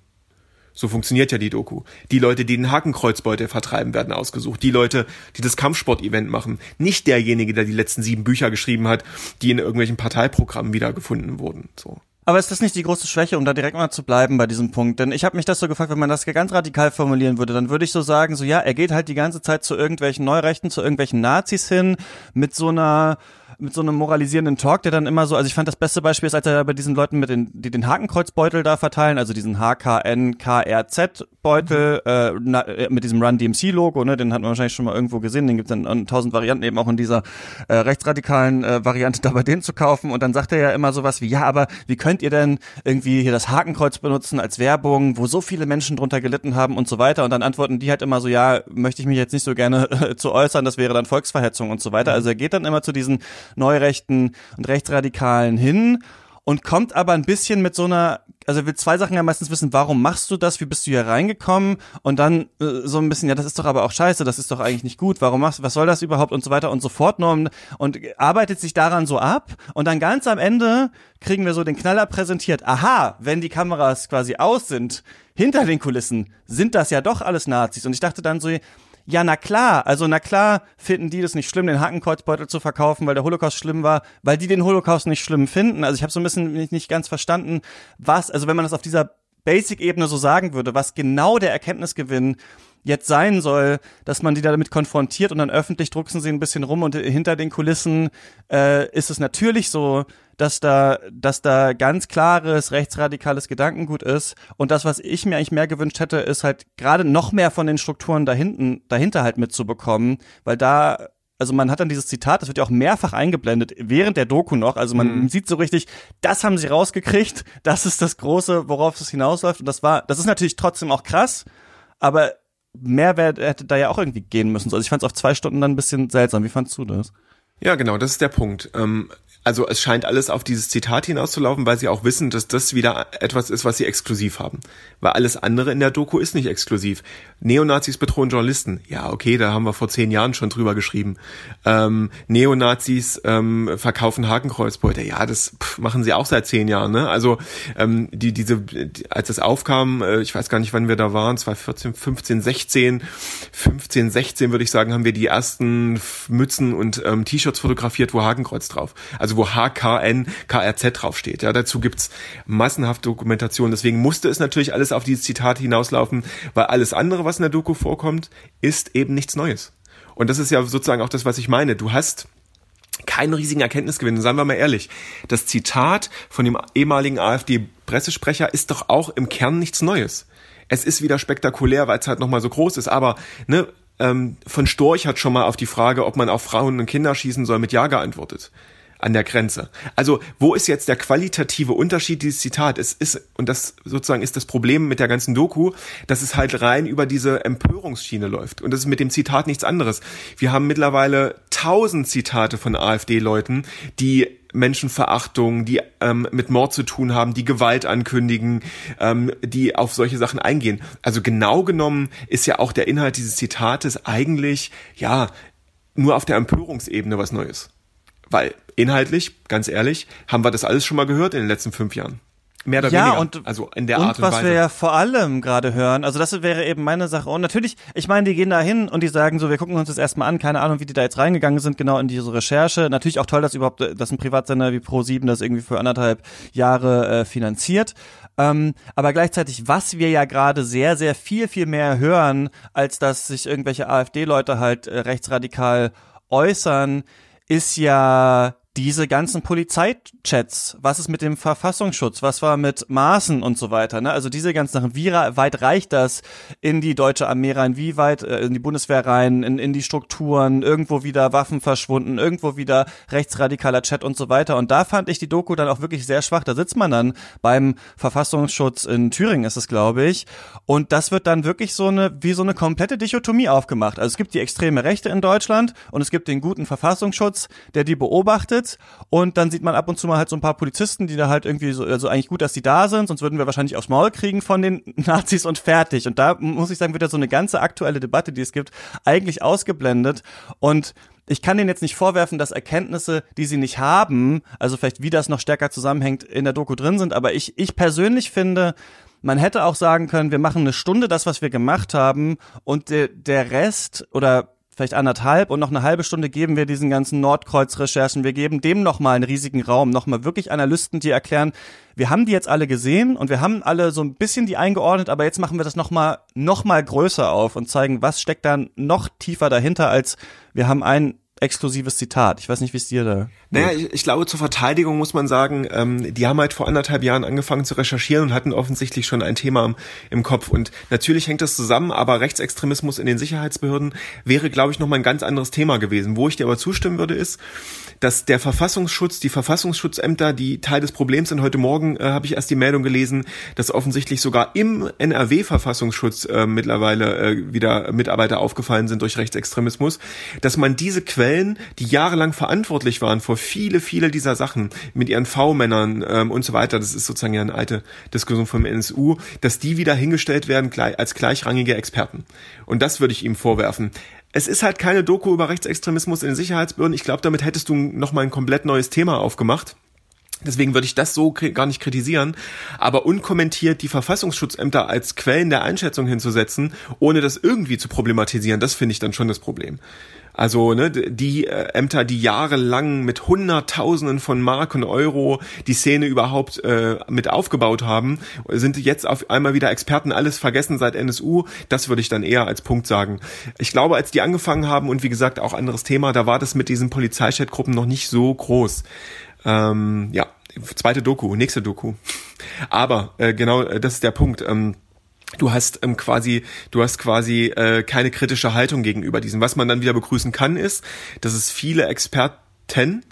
So funktioniert ja die Doku. Die Leute, die den Hakenkreuzbeutel vertreiben, werden ausgesucht. Die Leute, die das Kampfsport-Event machen. Nicht derjenige, der die letzten sieben Bücher geschrieben hat, die in irgendwelchen Parteiprogrammen wiedergefunden wurden. So. Aber ist das nicht die große Schwäche, um da direkt mal zu bleiben bei diesem Punkt? Denn ich habe mich das so gefragt, wenn man das ganz radikal formulieren würde, dann würde ich so sagen, so ja, er geht halt die ganze Zeit zu irgendwelchen Neurechten, zu irgendwelchen Nazis hin, mit so einer mit so einem moralisierenden Talk, der dann immer so, also ich fand das beste Beispiel ist, als er bei diesen Leuten mit den, die den Hakenkreuzbeutel da verteilen, also diesen HKNKRZ Beutel äh, na, äh, mit diesem Run DMC Logo, ne, den hat man wahrscheinlich schon mal irgendwo gesehen, den gibt's dann tausend Varianten eben auch in dieser äh, rechtsradikalen äh, Variante da bei denen zu kaufen. Und dann sagt er ja immer sowas wie, ja, aber wie könnt ihr denn irgendwie hier das Hakenkreuz benutzen als Werbung, wo so viele Menschen drunter gelitten haben und so weiter? Und dann antworten die halt immer so, ja, möchte ich mich jetzt nicht so gerne äh, zu äußern, das wäre dann Volksverhetzung und so weiter. Also er geht dann immer zu diesen Neurechten und Rechtsradikalen hin und kommt aber ein bisschen mit so einer, also will zwei Sachen ja meistens wissen, warum machst du das, wie bist du hier reingekommen? Und dann äh, so ein bisschen, ja, das ist doch aber auch scheiße, das ist doch eigentlich nicht gut, warum machst was soll das überhaupt? Und so weiter und so fort. Und, und arbeitet sich daran so ab. Und dann ganz am Ende kriegen wir so den Knaller präsentiert, aha, wenn die Kameras quasi aus sind, hinter den Kulissen sind das ja doch alles Nazis. Und ich dachte dann so, ja, na klar, also na klar finden die das nicht schlimm, den Hakenkreuzbeutel zu verkaufen, weil der Holocaust schlimm war, weil die den Holocaust nicht schlimm finden. Also ich habe so ein bisschen nicht ganz verstanden, was, also wenn man das auf dieser Basic-Ebene so sagen würde, was genau der Erkenntnisgewinn jetzt sein soll, dass man die damit konfrontiert und dann öffentlich drucksen sie ein bisschen rum und hinter den Kulissen äh, ist es natürlich so, dass da, dass da ganz klares rechtsradikales Gedankengut ist und das, was ich mir eigentlich mehr gewünscht hätte, ist halt gerade noch mehr von den Strukturen dahinten, dahinter halt mitzubekommen, weil da also man hat dann dieses Zitat, das wird ja auch mehrfach eingeblendet, während der Doku noch. Also man mhm. sieht so richtig, das haben sie rausgekriegt, das ist das Große, worauf es hinausläuft. Und das war, das ist natürlich trotzdem auch krass, aber Mehrwert hätte da ja auch irgendwie gehen müssen. Also ich fand es auf zwei Stunden dann ein bisschen seltsam. Wie fandst du das? Ja, genau, das ist der Punkt. Ähm, also es scheint alles auf dieses Zitat hinauszulaufen, weil sie auch wissen, dass das wieder etwas ist, was sie exklusiv haben. Weil alles andere in der Doku ist nicht exklusiv. Neonazis bedrohen Journalisten. Ja, okay, da haben wir vor zehn Jahren schon drüber geschrieben. Ähm, Neonazis ähm, verkaufen Hakenkreuzbeute. Ja, das pff, machen sie auch seit zehn Jahren. Ne? Also ähm, die diese, die, als das aufkam, äh, ich weiß gar nicht, wann wir da waren, 2014, 15, 16, 15, 16 würde ich sagen, haben wir die ersten Mützen und ähm, T-Shirts fotografiert, wo Hakenkreuz drauf. Also wo HKN, KRZ draufsteht. Ja, dazu gibt's massenhaft Dokumentation. Deswegen musste es natürlich alles auf dieses Zitat hinauslaufen, weil alles andere, was in der Doku vorkommt, ist eben nichts Neues. Und das ist ja sozusagen auch das, was ich meine. Du hast keinen riesigen Erkenntnisgewinn. Seien wir mal ehrlich. Das Zitat von dem ehemaligen AfD-Pressesprecher ist doch auch im Kern nichts Neues. Es ist wieder spektakulär, weil es halt nochmal so groß ist, aber ne, ähm, von Storch hat schon mal auf die Frage, ob man auf Frauen und Kinder schießen soll, mit Ja geantwortet an der Grenze. Also wo ist jetzt der qualitative Unterschied dieses Zitat? Es ist, und das sozusagen ist das Problem mit der ganzen Doku, dass es halt rein über diese Empörungsschiene läuft. Und das ist mit dem Zitat nichts anderes. Wir haben mittlerweile tausend Zitate von AfD-Leuten, die Menschenverachtung, die ähm, mit Mord zu tun haben, die Gewalt ankündigen, ähm, die auf solche Sachen eingehen. Also genau genommen ist ja auch der Inhalt dieses Zitates eigentlich, ja, nur auf der Empörungsebene was Neues. Weil inhaltlich, ganz ehrlich, haben wir das alles schon mal gehört in den letzten fünf Jahren. Mehr oder ja, weniger. Und, also in der und Art und was Weise. wir ja vor allem gerade hören, also das wäre eben meine Sache. Und natürlich, ich meine, die gehen da hin und die sagen so, wir gucken uns das erstmal an, keine Ahnung, wie die da jetzt reingegangen sind, genau in diese Recherche. Natürlich auch toll, dass überhaupt, dass ein Privatsender wie Pro7 das irgendwie für anderthalb Jahre äh, finanziert. Ähm, aber gleichzeitig, was wir ja gerade sehr, sehr viel, viel mehr hören, als dass sich irgendwelche AfD-Leute halt äh, rechtsradikal äußern, ist ja diese ganzen Polizeichats, was ist mit dem Verfassungsschutz, was war mit Maßen und so weiter, ne? Also diese ganzen Sachen, wie weit reicht das in die deutsche Armee rein, wie weit äh, in die Bundeswehr rein, in, in die Strukturen, irgendwo wieder Waffen verschwunden, irgendwo wieder rechtsradikaler Chat und so weiter. Und da fand ich die Doku dann auch wirklich sehr schwach. Da sitzt man dann beim Verfassungsschutz in Thüringen, ist es, glaube ich. Und das wird dann wirklich so eine, wie so eine komplette Dichotomie aufgemacht. Also es gibt die extreme Rechte in Deutschland und es gibt den guten Verfassungsschutz, der die beobachtet gemeldet und dann sieht man ab und zu mal halt so ein paar Polizisten, die da halt irgendwie so, also eigentlich gut, dass die da sind, sonst würden wir wahrscheinlich aufs Maul kriegen von den Nazis und fertig. Und da muss ich sagen, wird ja so eine ganze aktuelle Debatte, die es gibt, eigentlich ausgeblendet. Und ich kann denen jetzt nicht vorwerfen, dass Erkenntnisse, die sie nicht haben, also vielleicht wie das noch stärker zusammenhängt, in der Doku drin sind, aber ich, ich persönlich finde, man hätte auch sagen können, wir machen eine Stunde das, was wir gemacht haben und der, der Rest oder vielleicht anderthalb und noch eine halbe Stunde geben wir diesen ganzen Nordkreuz-Recherchen. Wir geben dem nochmal einen riesigen Raum, nochmal wirklich Analysten, die erklären, wir haben die jetzt alle gesehen und wir haben alle so ein bisschen die eingeordnet, aber jetzt machen wir das nochmal noch mal größer auf und zeigen, was steckt da noch tiefer dahinter, als wir haben ein exklusives Zitat. Ich weiß nicht, wie es dir da. Naja, ich, ich, glaube, zur Verteidigung muss man sagen, ähm, die haben halt vor anderthalb Jahren angefangen zu recherchieren und hatten offensichtlich schon ein Thema im, im Kopf. Und natürlich hängt das zusammen, aber Rechtsextremismus in den Sicherheitsbehörden wäre, glaube ich, nochmal ein ganz anderes Thema gewesen. Wo ich dir aber zustimmen würde, ist, dass der Verfassungsschutz, die Verfassungsschutzämter, die Teil des Problems sind. Heute Morgen äh, habe ich erst die Meldung gelesen, dass offensichtlich sogar im NRW-Verfassungsschutz äh, mittlerweile äh, wieder Mitarbeiter aufgefallen sind durch Rechtsextremismus, dass man diese Quellen, die jahrelang verantwortlich waren vor viele, viele dieser Sachen mit ihren V-Männern ähm, und so weiter, das ist sozusagen ja eine alte Diskussion vom NSU, dass die wieder hingestellt werden als gleichrangige Experten. Und das würde ich ihm vorwerfen es ist halt keine Doku über Rechtsextremismus in den Sicherheitsbehörden. Ich glaube, damit hättest du nochmal ein komplett neues Thema aufgemacht. Deswegen würde ich das so gar nicht kritisieren, aber unkommentiert die Verfassungsschutzämter als Quellen der Einschätzung hinzusetzen, ohne das irgendwie zu problematisieren, das finde ich dann schon das Problem. Also ne, die äh, Ämter, die jahrelang mit Hunderttausenden von Marken Euro die Szene überhaupt äh, mit aufgebaut haben, sind jetzt auf einmal wieder Experten, alles vergessen seit NSU. Das würde ich dann eher als Punkt sagen. Ich glaube, als die angefangen haben und wie gesagt auch anderes Thema, da war das mit diesen Polizeichatgruppen noch nicht so groß. Ähm, ja, zweite Doku, nächste Doku. Aber äh, genau, äh, das ist der Punkt. Ähm, du hast ähm, quasi, du hast quasi äh, keine kritische Haltung gegenüber diesem. Was man dann wieder begrüßen kann, ist, dass es viele Experten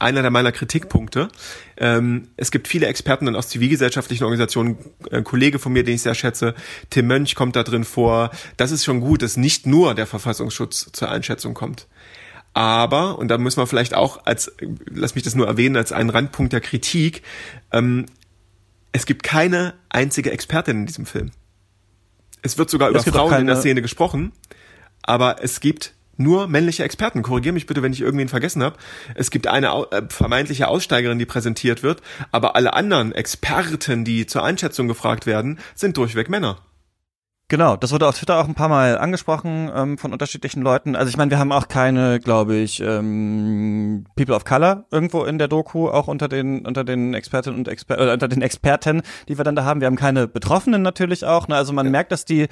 einer der meiner Kritikpunkte. Ähm, es gibt viele Experten dann aus zivilgesellschaftlichen Organisationen, ein Kollege von mir, den ich sehr schätze, Tim Mönch kommt da drin vor. Das ist schon gut, dass nicht nur der Verfassungsschutz zur Einschätzung kommt. Aber, und da müssen wir vielleicht auch als, lass mich das nur erwähnen, als einen Randpunkt der Kritik, ähm, es gibt keine einzige Expertin in diesem Film. Es wird sogar über Frauen in der Szene gesprochen, aber es gibt nur männliche Experten. Korrigier mich bitte, wenn ich irgendwen vergessen habe. Es gibt eine äh, vermeintliche Aussteigerin, die präsentiert wird, aber alle anderen Experten, die zur Einschätzung gefragt werden, sind durchweg Männer. Genau, das wurde auf Twitter auch ein paar Mal angesprochen ähm, von unterschiedlichen Leuten. Also ich meine, wir haben auch keine, glaube ich, ähm, People of Color irgendwo in der Doku, auch unter den unter den Expertinnen und Exper äh, unter den Experten, die wir dann da haben. Wir haben keine Betroffenen natürlich auch. Ne? Also man ja. merkt, dass die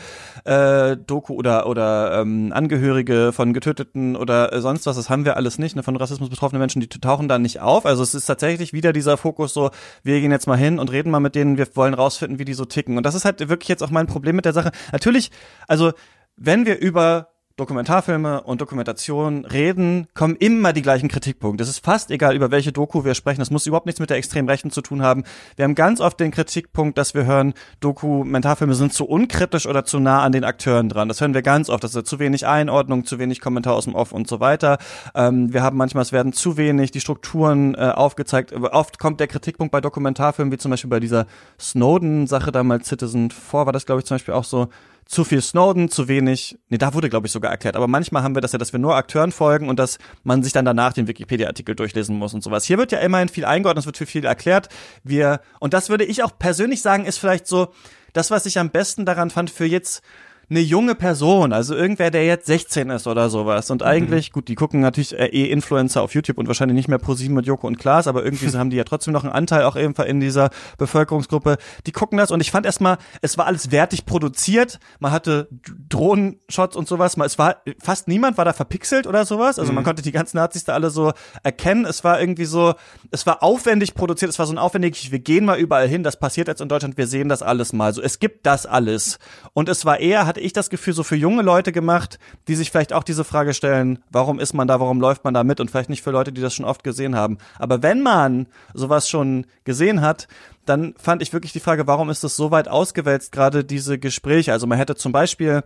äh, Doku oder oder ähm, Angehörige von Getöteten oder äh, sonst was, das haben wir alles nicht. Ne? Von Rassismus betroffene Menschen, die tauchen da nicht auf. Also es ist tatsächlich wieder dieser Fokus so, wir gehen jetzt mal hin und reden mal mit denen, wir wollen rausfinden, wie die so ticken. Und das ist halt wirklich jetzt auch mein Problem mit der Sache Natürlich, also wenn wir über Dokumentarfilme und Dokumentation reden, kommen immer die gleichen Kritikpunkte. Es ist fast egal, über welche Doku wir sprechen. Das muss überhaupt nichts mit der extremen Rechten zu tun haben. Wir haben ganz oft den Kritikpunkt, dass wir hören, Dokumentarfilme sind zu unkritisch oder zu nah an den Akteuren dran. Das hören wir ganz oft. Das ist zu wenig Einordnung, zu wenig Kommentar aus dem Off und so weiter. Ähm, wir haben manchmal, es werden zu wenig die Strukturen äh, aufgezeigt. Oft kommt der Kritikpunkt bei Dokumentarfilmen, wie zum Beispiel bei dieser Snowden-Sache damals Citizen 4, war das glaube ich zum Beispiel auch so, zu viel Snowden, zu wenig, nee, da wurde, glaube ich, sogar erklärt. Aber manchmal haben wir das ja, dass wir nur Akteuren folgen und dass man sich dann danach den Wikipedia-Artikel durchlesen muss und sowas. Hier wird ja immerhin viel eingeordnet, es wird viel erklärt. Wir, und das würde ich auch persönlich sagen, ist vielleicht so, das, was ich am besten daran fand für jetzt eine junge Person, also irgendwer, der jetzt 16 ist oder sowas. Und eigentlich, mhm. gut, die gucken natürlich eh Influencer auf YouTube und wahrscheinlich nicht mehr ProSieben mit Joko und Klaas, aber irgendwie haben die ja trotzdem noch einen Anteil auch eben in dieser Bevölkerungsgruppe. Die gucken das und ich fand erstmal, es war alles wertig produziert. Man hatte Drohnenshots und sowas. Es war fast niemand war da verpixelt oder sowas. Also man mhm. konnte die ganzen Nazis da alle so erkennen. Es war irgendwie so, es war aufwendig produziert. Es war so ein aufwendig, wir gehen mal überall hin. Das passiert jetzt in Deutschland. Wir sehen das alles mal. So, es gibt das alles. Und es war eher, hat hatte ich das Gefühl, so für junge Leute gemacht, die sich vielleicht auch diese Frage stellen, warum ist man da, warum läuft man da mit und vielleicht nicht für Leute, die das schon oft gesehen haben. Aber wenn man sowas schon gesehen hat, dann fand ich wirklich die Frage, warum ist das so weit ausgewälzt, gerade diese Gespräche? Also man hätte zum Beispiel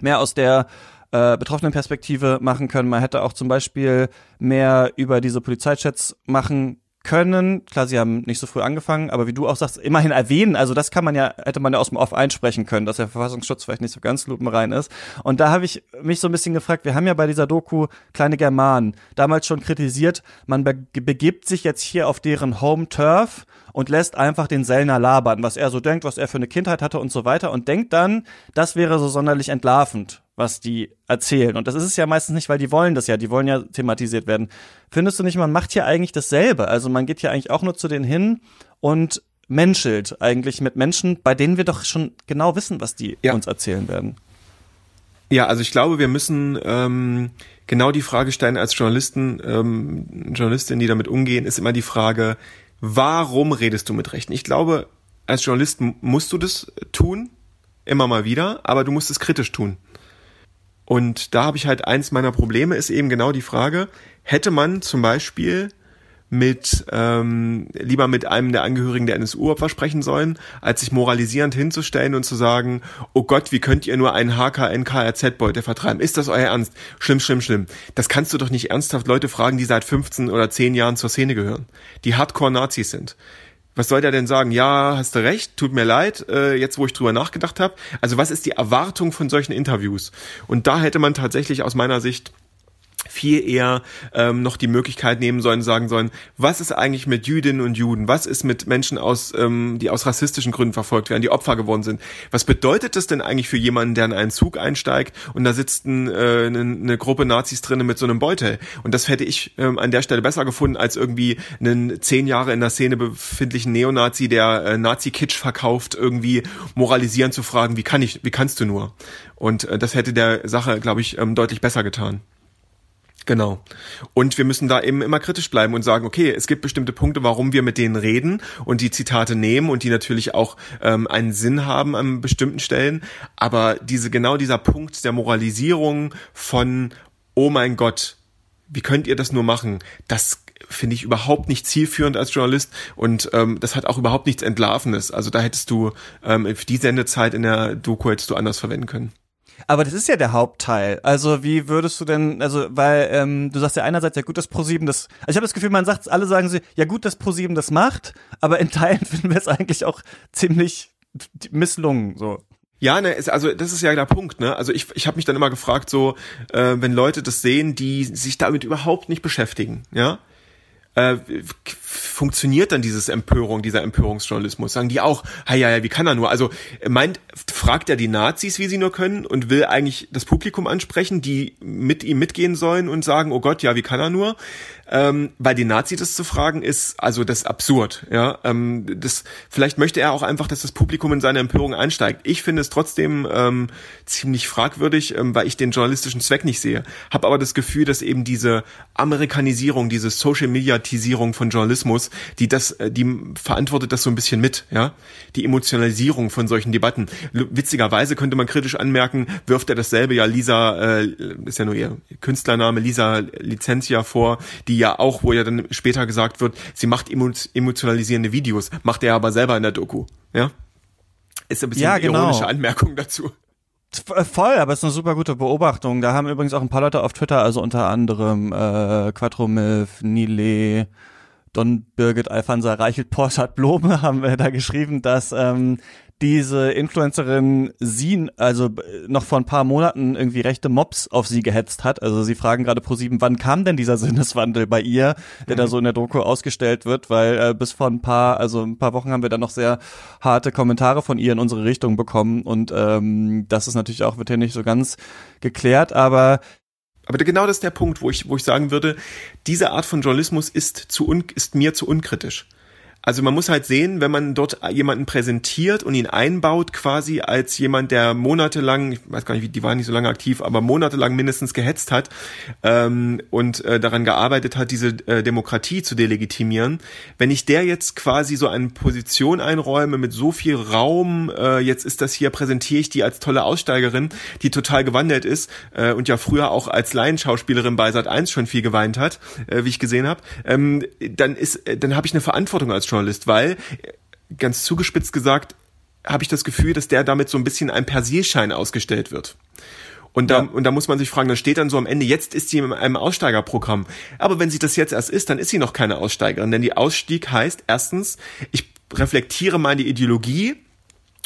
mehr aus der äh, betroffenen Perspektive machen können. Man hätte auch zum Beispiel mehr über diese Polizeichats machen können. Klar, sie haben nicht so früh angefangen, aber wie du auch sagst, immerhin erwähnen. Also das kann man ja, hätte man ja aus dem Off einsprechen können, dass der Verfassungsschutz vielleicht nicht so ganz lupenrein ist. Und da habe ich mich so ein bisschen gefragt, wir haben ja bei dieser Doku Kleine Germanen damals schon kritisiert, man be begibt sich jetzt hier auf deren Home Turf und lässt einfach den Sellner labern, was er so denkt, was er für eine Kindheit hatte und so weiter und denkt dann, das wäre so sonderlich entlarvend was die erzählen. Und das ist es ja meistens nicht, weil die wollen das ja, die wollen ja thematisiert werden. Findest du nicht, man macht hier eigentlich dasselbe? Also man geht hier eigentlich auch nur zu denen hin und menschelt eigentlich mit Menschen, bei denen wir doch schon genau wissen, was die ja. uns erzählen werden. Ja, also ich glaube, wir müssen ähm, genau die Frage stellen als Journalisten, ähm, Journalistin, die damit umgehen, ist immer die Frage, warum redest du mit Rechten? Ich glaube, als Journalist musst du das tun, immer mal wieder, aber du musst es kritisch tun. Und da habe ich halt eins meiner Probleme, ist eben genau die Frage, hätte man zum Beispiel mit ähm, lieber mit einem der Angehörigen der NSU-Opfer sprechen sollen, als sich moralisierend hinzustellen und zu sagen, oh Gott, wie könnt ihr nur einen HKNKRZ-Beute vertreiben? Ist das euer Ernst? Schlimm, schlimm, schlimm. Das kannst du doch nicht ernsthaft Leute fragen, die seit 15 oder 10 Jahren zur Szene gehören, die Hardcore-Nazis sind. Was soll der denn sagen? Ja, hast du recht, tut mir leid, äh, jetzt wo ich drüber nachgedacht habe. Also was ist die Erwartung von solchen Interviews? Und da hätte man tatsächlich aus meiner Sicht viel eher ähm, noch die Möglichkeit nehmen sollen, sagen sollen, was ist eigentlich mit Jüdinnen und Juden? Was ist mit Menschen aus, ähm, die aus rassistischen Gründen verfolgt werden, die Opfer geworden sind? Was bedeutet das denn eigentlich für jemanden, der in einen Zug einsteigt und da sitzt ein, äh, eine, eine Gruppe Nazis drinnen mit so einem Beutel? Und das hätte ich ähm, an der Stelle besser gefunden als irgendwie einen zehn Jahre in der Szene befindlichen Neonazi, der äh, Nazi-Kitsch verkauft, irgendwie moralisieren zu fragen, wie kann ich, wie kannst du nur? Und äh, das hätte der Sache, glaube ich, ähm, deutlich besser getan. Genau. Und wir müssen da eben immer kritisch bleiben und sagen, okay, es gibt bestimmte Punkte, warum wir mit denen reden und die Zitate nehmen und die natürlich auch ähm, einen Sinn haben an bestimmten Stellen. Aber diese genau dieser Punkt der Moralisierung von, oh mein Gott, wie könnt ihr das nur machen? Das finde ich überhaupt nicht zielführend als Journalist und ähm, das hat auch überhaupt nichts Entlarvenes. Also da hättest du ähm, die Sendezeit in der Doku hättest du anders verwenden können. Aber das ist ja der Hauptteil. Also wie würdest du denn, also weil ähm, du sagst ja einerseits ja gut, dass ProSieben das, also ich habe das Gefühl, man sagt, alle sagen sie, ja gut, dass ProSieben das macht, aber in Teilen finden wir es eigentlich auch ziemlich misslungen so. Ja, ne, also das ist ja der Punkt, ne? Also ich, ich habe mich dann immer gefragt, so, äh, wenn Leute das sehen, die sich damit überhaupt nicht beschäftigen, ja, äh, funktioniert dann dieses Empörung, dieser Empörungsjournalismus? Sagen die auch, ja, ja, wie kann er nur? Also meint, fragt er die Nazis, wie sie nur können und will eigentlich das Publikum ansprechen, die mit ihm mitgehen sollen und sagen, oh Gott, ja, wie kann er nur? ähm, bei den Nazis das zu fragen ist also das ist absurd. Ja, ähm, das vielleicht möchte er auch einfach, dass das Publikum in seine Empörung einsteigt. Ich finde es trotzdem ähm, ziemlich fragwürdig, ähm, weil ich den journalistischen Zweck nicht sehe. Habe aber das Gefühl, dass eben diese Amerikanisierung, diese Social Mediatisierung von Journalismus, die das, äh, die verantwortet das so ein bisschen mit. Ja, die Emotionalisierung von solchen Debatten. Witzigerweise könnte man kritisch anmerken, wirft er dasselbe ja Lisa, äh, ist ja nur ihr Künstlername Lisa Licentia vor, die ja auch, wo ja dann später gesagt wird, sie macht emotionalisierende Videos, macht er aber selber in der Doku, ja? Ist ein bisschen ja, genau. ironische Anmerkung dazu. Äh, voll, aber es ist eine super gute Beobachtung. Da haben übrigens auch ein paar Leute auf Twitter, also unter anderem äh, Quattromilf, Nile, Don Birgit Alfansa Reichelt Porsche Blome haben wir da geschrieben, dass ähm, diese Influencerin sie, also noch vor ein paar Monaten irgendwie rechte Mobs auf sie gehetzt hat. Also sie fragen gerade pro sieben, wann kam denn dieser Sinneswandel bei ihr, der mhm. da so in der Doku ausgestellt wird, weil äh, bis vor ein paar, also ein paar Wochen haben wir dann noch sehr harte Kommentare von ihr in unsere Richtung bekommen und ähm, das ist natürlich auch, wird hier nicht so ganz geklärt, aber aber genau das ist der Punkt, wo ich, wo ich sagen würde, diese Art von Journalismus ist zu un, ist mir zu unkritisch. Also man muss halt sehen, wenn man dort jemanden präsentiert und ihn einbaut quasi als jemand, der monatelang, ich weiß gar nicht, die waren nicht so lange aktiv, aber monatelang mindestens gehetzt hat ähm, und äh, daran gearbeitet hat, diese äh, Demokratie zu delegitimieren. Wenn ich der jetzt quasi so eine Position einräume mit so viel Raum, äh, jetzt ist das hier, präsentiere ich die als tolle Aussteigerin, die total gewandelt ist äh, und ja früher auch als Laienschauspielerin bei Sat 1 schon viel geweint hat, äh, wie ich gesehen habe, ähm, dann ist, äh, dann habe ich eine Verantwortung als Journalist, weil ganz zugespitzt gesagt habe ich das Gefühl, dass der damit so ein bisschen ein Persierschein ausgestellt wird. Und da, ja. und da muss man sich fragen, da steht dann so am Ende, jetzt ist sie in einem Aussteigerprogramm. Aber wenn sie das jetzt erst ist, dann ist sie noch keine Aussteigerin. Denn die Ausstieg heißt erstens, ich reflektiere meine Ideologie,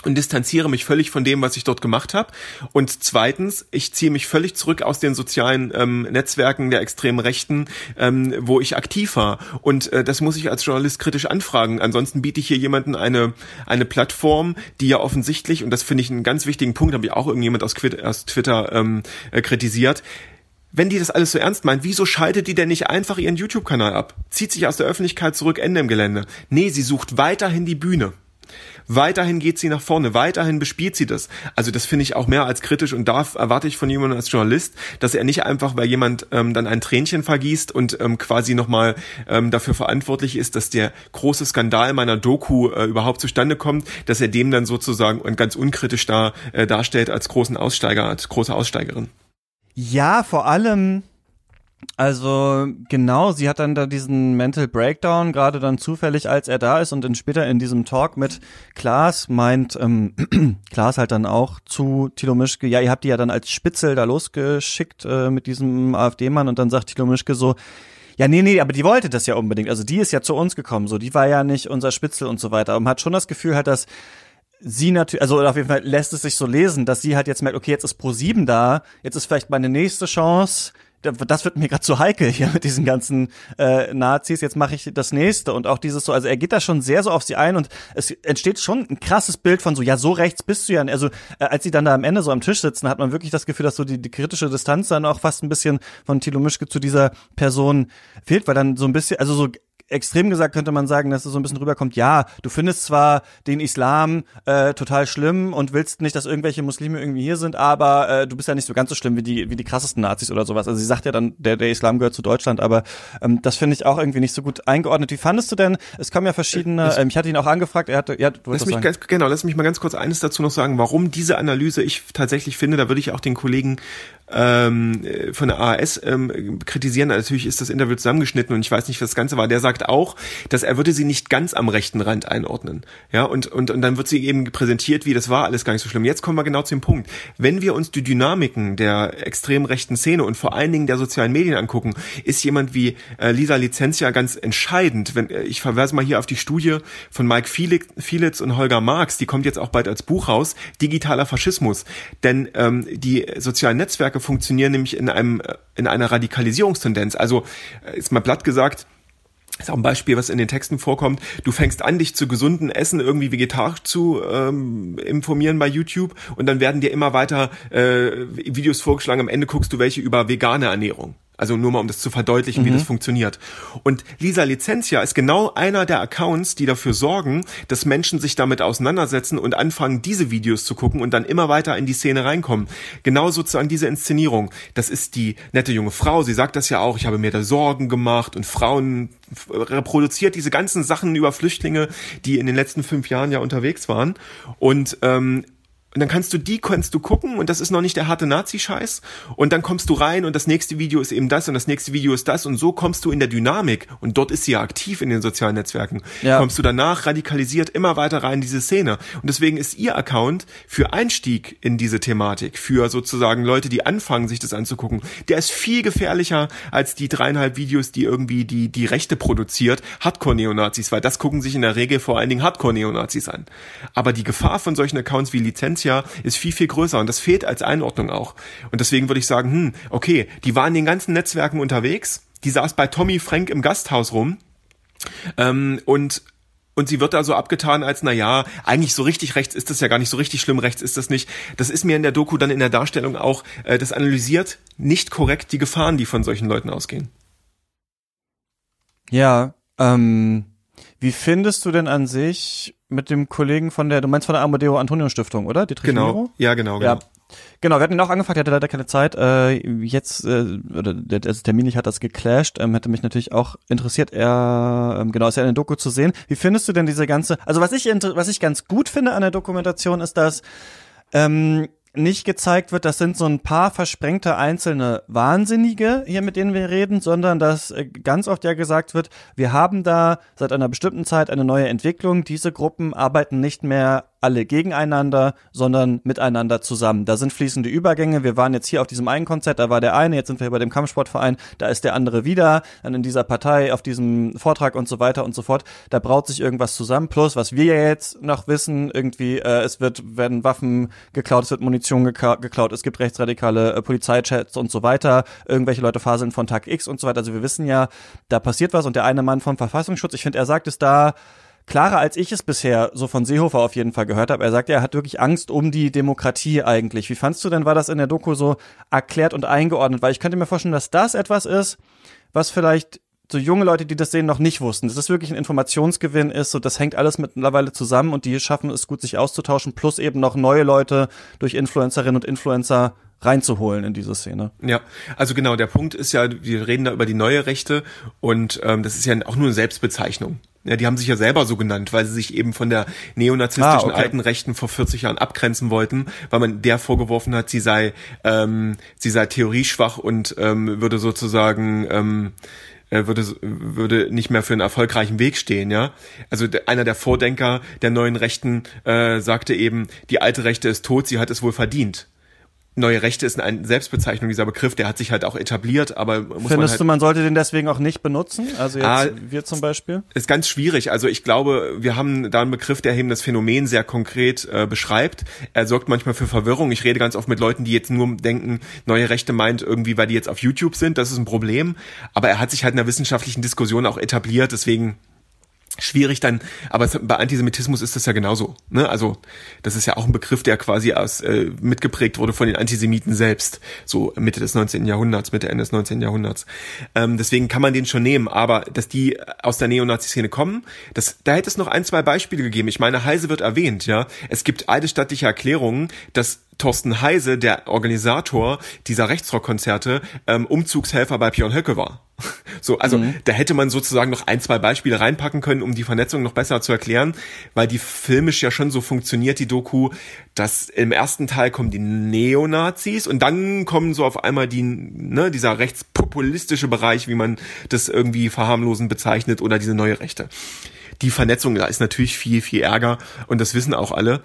und distanziere mich völlig von dem, was ich dort gemacht habe. Und zweitens, ich ziehe mich völlig zurück aus den sozialen ähm, Netzwerken der extremen Rechten, ähm, wo ich aktiv war. Und äh, das muss ich als Journalist kritisch anfragen. Ansonsten biete ich hier jemanden eine, eine Plattform, die ja offensichtlich, und das finde ich einen ganz wichtigen Punkt, habe ich auch irgendjemand aus, aus Twitter ähm, äh, kritisiert, wenn die das alles so ernst meint, wieso schaltet die denn nicht einfach ihren YouTube-Kanal ab? Zieht sich aus der Öffentlichkeit zurück, Ende im Gelände. Nee, sie sucht weiterhin die Bühne. Weiterhin geht sie nach vorne, weiterhin bespielt sie das. Also das finde ich auch mehr als kritisch und da erwarte ich von jemandem als Journalist, dass er nicht einfach, weil jemand ähm, dann ein Tränchen vergießt und ähm, quasi nochmal ähm, dafür verantwortlich ist, dass der große Skandal meiner Doku äh, überhaupt zustande kommt, dass er dem dann sozusagen ganz unkritisch da äh, darstellt als großen Aussteiger, als große Aussteigerin. Ja, vor allem also genau, sie hat dann da diesen Mental Breakdown, gerade dann zufällig, als er da ist und dann später in diesem Talk mit Klaas meint, ähm, Klaas halt dann auch zu Tilo Mischke, ja, ihr habt die ja dann als Spitzel da losgeschickt äh, mit diesem AfD-Mann und dann sagt Tilo Mischke so, ja, nee, nee, aber die wollte das ja unbedingt. Also die ist ja zu uns gekommen, so, die war ja nicht unser Spitzel und so weiter. Man hat schon das Gefühl halt, dass sie natürlich, also auf jeden Fall lässt es sich so lesen, dass sie halt jetzt merkt, okay, jetzt ist Pro 7 da, jetzt ist vielleicht meine nächste Chance, das wird mir gerade zu heikel hier mit diesen ganzen äh, Nazis, jetzt mache ich das nächste. Und auch dieses so, also er geht da schon sehr so auf sie ein und es entsteht schon ein krasses Bild von so, ja, so rechts bist du ja, also äh, als sie dann da am Ende so am Tisch sitzen, hat man wirklich das Gefühl, dass so die, die kritische Distanz dann auch fast ein bisschen von Thilo Mischke zu dieser Person fehlt, weil dann so ein bisschen, also so extrem gesagt könnte man sagen, dass es so ein bisschen rüberkommt, ja, du findest zwar den Islam äh, total schlimm und willst nicht, dass irgendwelche Muslime irgendwie hier sind, aber äh, du bist ja nicht so ganz so schlimm wie die, wie die krassesten Nazis oder sowas. Also sie sagt ja dann, der, der Islam gehört zu Deutschland, aber ähm, das finde ich auch irgendwie nicht so gut eingeordnet. Wie fandest du denn, es kommen ja verschiedene, ähm, ich hatte ihn auch angefragt, er hatte, ja, du lass mich ganz, genau, lass mich mal ganz kurz eines dazu noch sagen, warum diese Analyse ich tatsächlich finde, da würde ich auch den Kollegen ähm, von der ARS ähm, kritisieren. Natürlich ist das Interview zusammengeschnitten und ich weiß nicht, was das Ganze war. Der sagt auch, dass er würde sie nicht ganz am rechten Rand einordnen. Ja, und, und, und dann wird sie eben präsentiert, wie das war alles gar nicht so schlimm. Jetzt kommen wir genau zu dem Punkt. Wenn wir uns die Dynamiken der extrem rechten Szene und vor allen Dingen der sozialen Medien angucken, ist jemand wie äh, Lisa Licentia ganz entscheidend. Wenn, äh, ich verweise mal hier auf die Studie von Mike Fielitz und Holger Marx, die kommt jetzt auch bald als Buch raus, Digitaler Faschismus. Denn ähm, die sozialen Netzwerke Netzwerke funktionieren nämlich in einem äh, in einer Radikalisierungstendenz. Also äh, ist mal platt gesagt, ist auch ein Beispiel, was in den Texten vorkommt. Du fängst an, dich zu gesunden Essen irgendwie vegetarisch zu ähm, informieren bei YouTube und dann werden dir immer weiter äh, Videos vorgeschlagen. Am Ende guckst du welche über vegane Ernährung. Also nur mal, um das zu verdeutlichen, mhm. wie das funktioniert. Und Lisa Licentia ist genau einer der Accounts, die dafür sorgen, dass Menschen sich damit auseinandersetzen und anfangen, diese Videos zu gucken und dann immer weiter in die Szene reinkommen. Genau sozusagen diese Inszenierung. Das ist die nette junge Frau. Sie sagt das ja auch. Ich habe mir da Sorgen gemacht und Frauen reproduziert diese ganzen Sachen über Flüchtlinge, die in den letzten fünf Jahren ja unterwegs waren. Und ähm, und dann kannst du die kannst du gucken und das ist noch nicht der harte Nazi-Scheiß. Und dann kommst du rein und das nächste Video ist eben das und das nächste Video ist das und so kommst du in der Dynamik und dort ist sie ja aktiv in den sozialen Netzwerken. Ja. Kommst du danach radikalisiert immer weiter rein in diese Szene. Und deswegen ist ihr Account für Einstieg in diese Thematik, für sozusagen Leute, die anfangen, sich das anzugucken, der ist viel gefährlicher als die dreieinhalb Videos, die irgendwie die, die Rechte produziert, Hardcore-Neonazis, weil das gucken sich in der Regel vor allen Dingen Hardcore-Neonazis an. Aber die Gefahr von solchen Accounts wie Lizenz Jahr ist viel, viel größer und das fehlt als Einordnung auch. Und deswegen würde ich sagen, hm, okay, die waren in den ganzen Netzwerken unterwegs, die saß bei Tommy Frank im Gasthaus rum ähm, und und sie wird da so abgetan als, na ja, eigentlich so richtig rechts ist das ja gar nicht, so richtig schlimm rechts ist das nicht. Das ist mir in der Doku dann in der Darstellung auch, äh, das analysiert nicht korrekt die Gefahren, die von solchen Leuten ausgehen. Ja, ähm, wie findest du denn an sich mit dem Kollegen von der, du meinst von der Amadeo Antonio Stiftung, oder? Dietrich genau. Miro? Ja, genau, genau. Ja. Genau, wir hatten ihn auch angefragt, er hatte leider keine Zeit. Äh, jetzt, äh, oder der, der terminlich hat das geclasht, ähm, hätte mich natürlich auch interessiert, er, ähm, genau, ist ja in der Doku zu sehen. Wie findest du denn diese ganze, also was ich, was ich ganz gut finde an der Dokumentation ist, dass ähm, nicht gezeigt wird, das sind so ein paar versprengte einzelne Wahnsinnige hier, mit denen wir reden, sondern dass äh, ganz oft ja gesagt wird, wir haben da seit einer bestimmten Zeit eine neue Entwicklung. Diese Gruppen arbeiten nicht mehr alle gegeneinander, sondern miteinander zusammen. Da sind fließende Übergänge. Wir waren jetzt hier auf diesem einen Konzert, da war der eine, jetzt sind wir bei dem Kampfsportverein, da ist der andere wieder, dann in dieser Partei, auf diesem Vortrag und so weiter und so fort. Da braut sich irgendwas zusammen. Plus, was wir ja jetzt noch wissen, irgendwie, äh, es wird, werden Waffen geklaut, es wird Munition geklaut, es gibt rechtsradikale äh, Polizeichats und so weiter. Irgendwelche Leute faseln von Tag X und so weiter. Also wir wissen ja, da passiert was und der eine Mann vom Verfassungsschutz, ich finde, er sagt es da, klarer, als ich es bisher so von Seehofer auf jeden Fall gehört habe. Er sagt, er hat wirklich Angst um die Demokratie eigentlich. Wie fandst du denn, war das in der Doku so erklärt und eingeordnet? Weil ich könnte mir vorstellen, dass das etwas ist, was vielleicht so junge Leute, die das sehen, noch nicht wussten. Dass das wirklich ein Informationsgewinn ist, so das hängt alles mittlerweile zusammen und die schaffen es gut, sich auszutauschen, plus eben noch neue Leute durch Influencerinnen und Influencer reinzuholen in diese Szene. Ja, also genau, der Punkt ist ja, wir reden da über die neue Rechte und ähm, das ist ja auch nur eine Selbstbezeichnung. Ja, die haben sich ja selber so genannt, weil sie sich eben von der neonazistischen ah, okay. alten Rechten vor 40 Jahren abgrenzen wollten, weil man der vorgeworfen hat, sie sei, ähm, sie sei theorieschwach und ähm, würde sozusagen ähm, äh, würde würde nicht mehr für einen erfolgreichen Weg stehen, ja. Also einer der Vordenker der neuen Rechten äh, sagte eben, die alte Rechte ist tot, sie hat es wohl verdient neue Rechte ist eine Selbstbezeichnung, dieser Begriff, der hat sich halt auch etabliert, aber muss Findest man halt, du, man sollte den deswegen auch nicht benutzen? Also jetzt ah, wir zum Beispiel? Ist ganz schwierig. Also ich glaube, wir haben da einen Begriff, der eben das Phänomen sehr konkret äh, beschreibt. Er sorgt manchmal für Verwirrung. Ich rede ganz oft mit Leuten, die jetzt nur denken, neue Rechte meint irgendwie, weil die jetzt auf YouTube sind. Das ist ein Problem. Aber er hat sich halt in der wissenschaftlichen Diskussion auch etabliert. Deswegen schwierig dann, aber bei Antisemitismus ist das ja genauso. Ne? Also das ist ja auch ein Begriff, der quasi aus äh, mitgeprägt wurde von den Antisemiten selbst, so Mitte des 19. Jahrhunderts, Mitte Ende des 19. Jahrhunderts. Ähm, deswegen kann man den schon nehmen, aber dass die aus der Neonazi-Szene kommen, das, da hätte es noch ein, zwei Beispiele gegeben. Ich meine, Heise wird erwähnt, ja. Es gibt alte stattliche Erklärungen, dass Thorsten Heise, der Organisator dieser Rechtsrockkonzerte, ähm, Umzugshelfer bei Björn Höcke war. So, also mhm. da hätte man sozusagen noch ein, zwei Beispiele reinpacken können, um die Vernetzung noch besser zu erklären, weil die filmisch ja schon so funktioniert, die Doku, dass im ersten Teil kommen die Neonazis und dann kommen so auf einmal die, ne, dieser rechtspopulistische Bereich, wie man das irgendwie verharmlosen bezeichnet, oder diese neue Rechte. Die Vernetzung da ist natürlich viel, viel ärger und das wissen auch alle.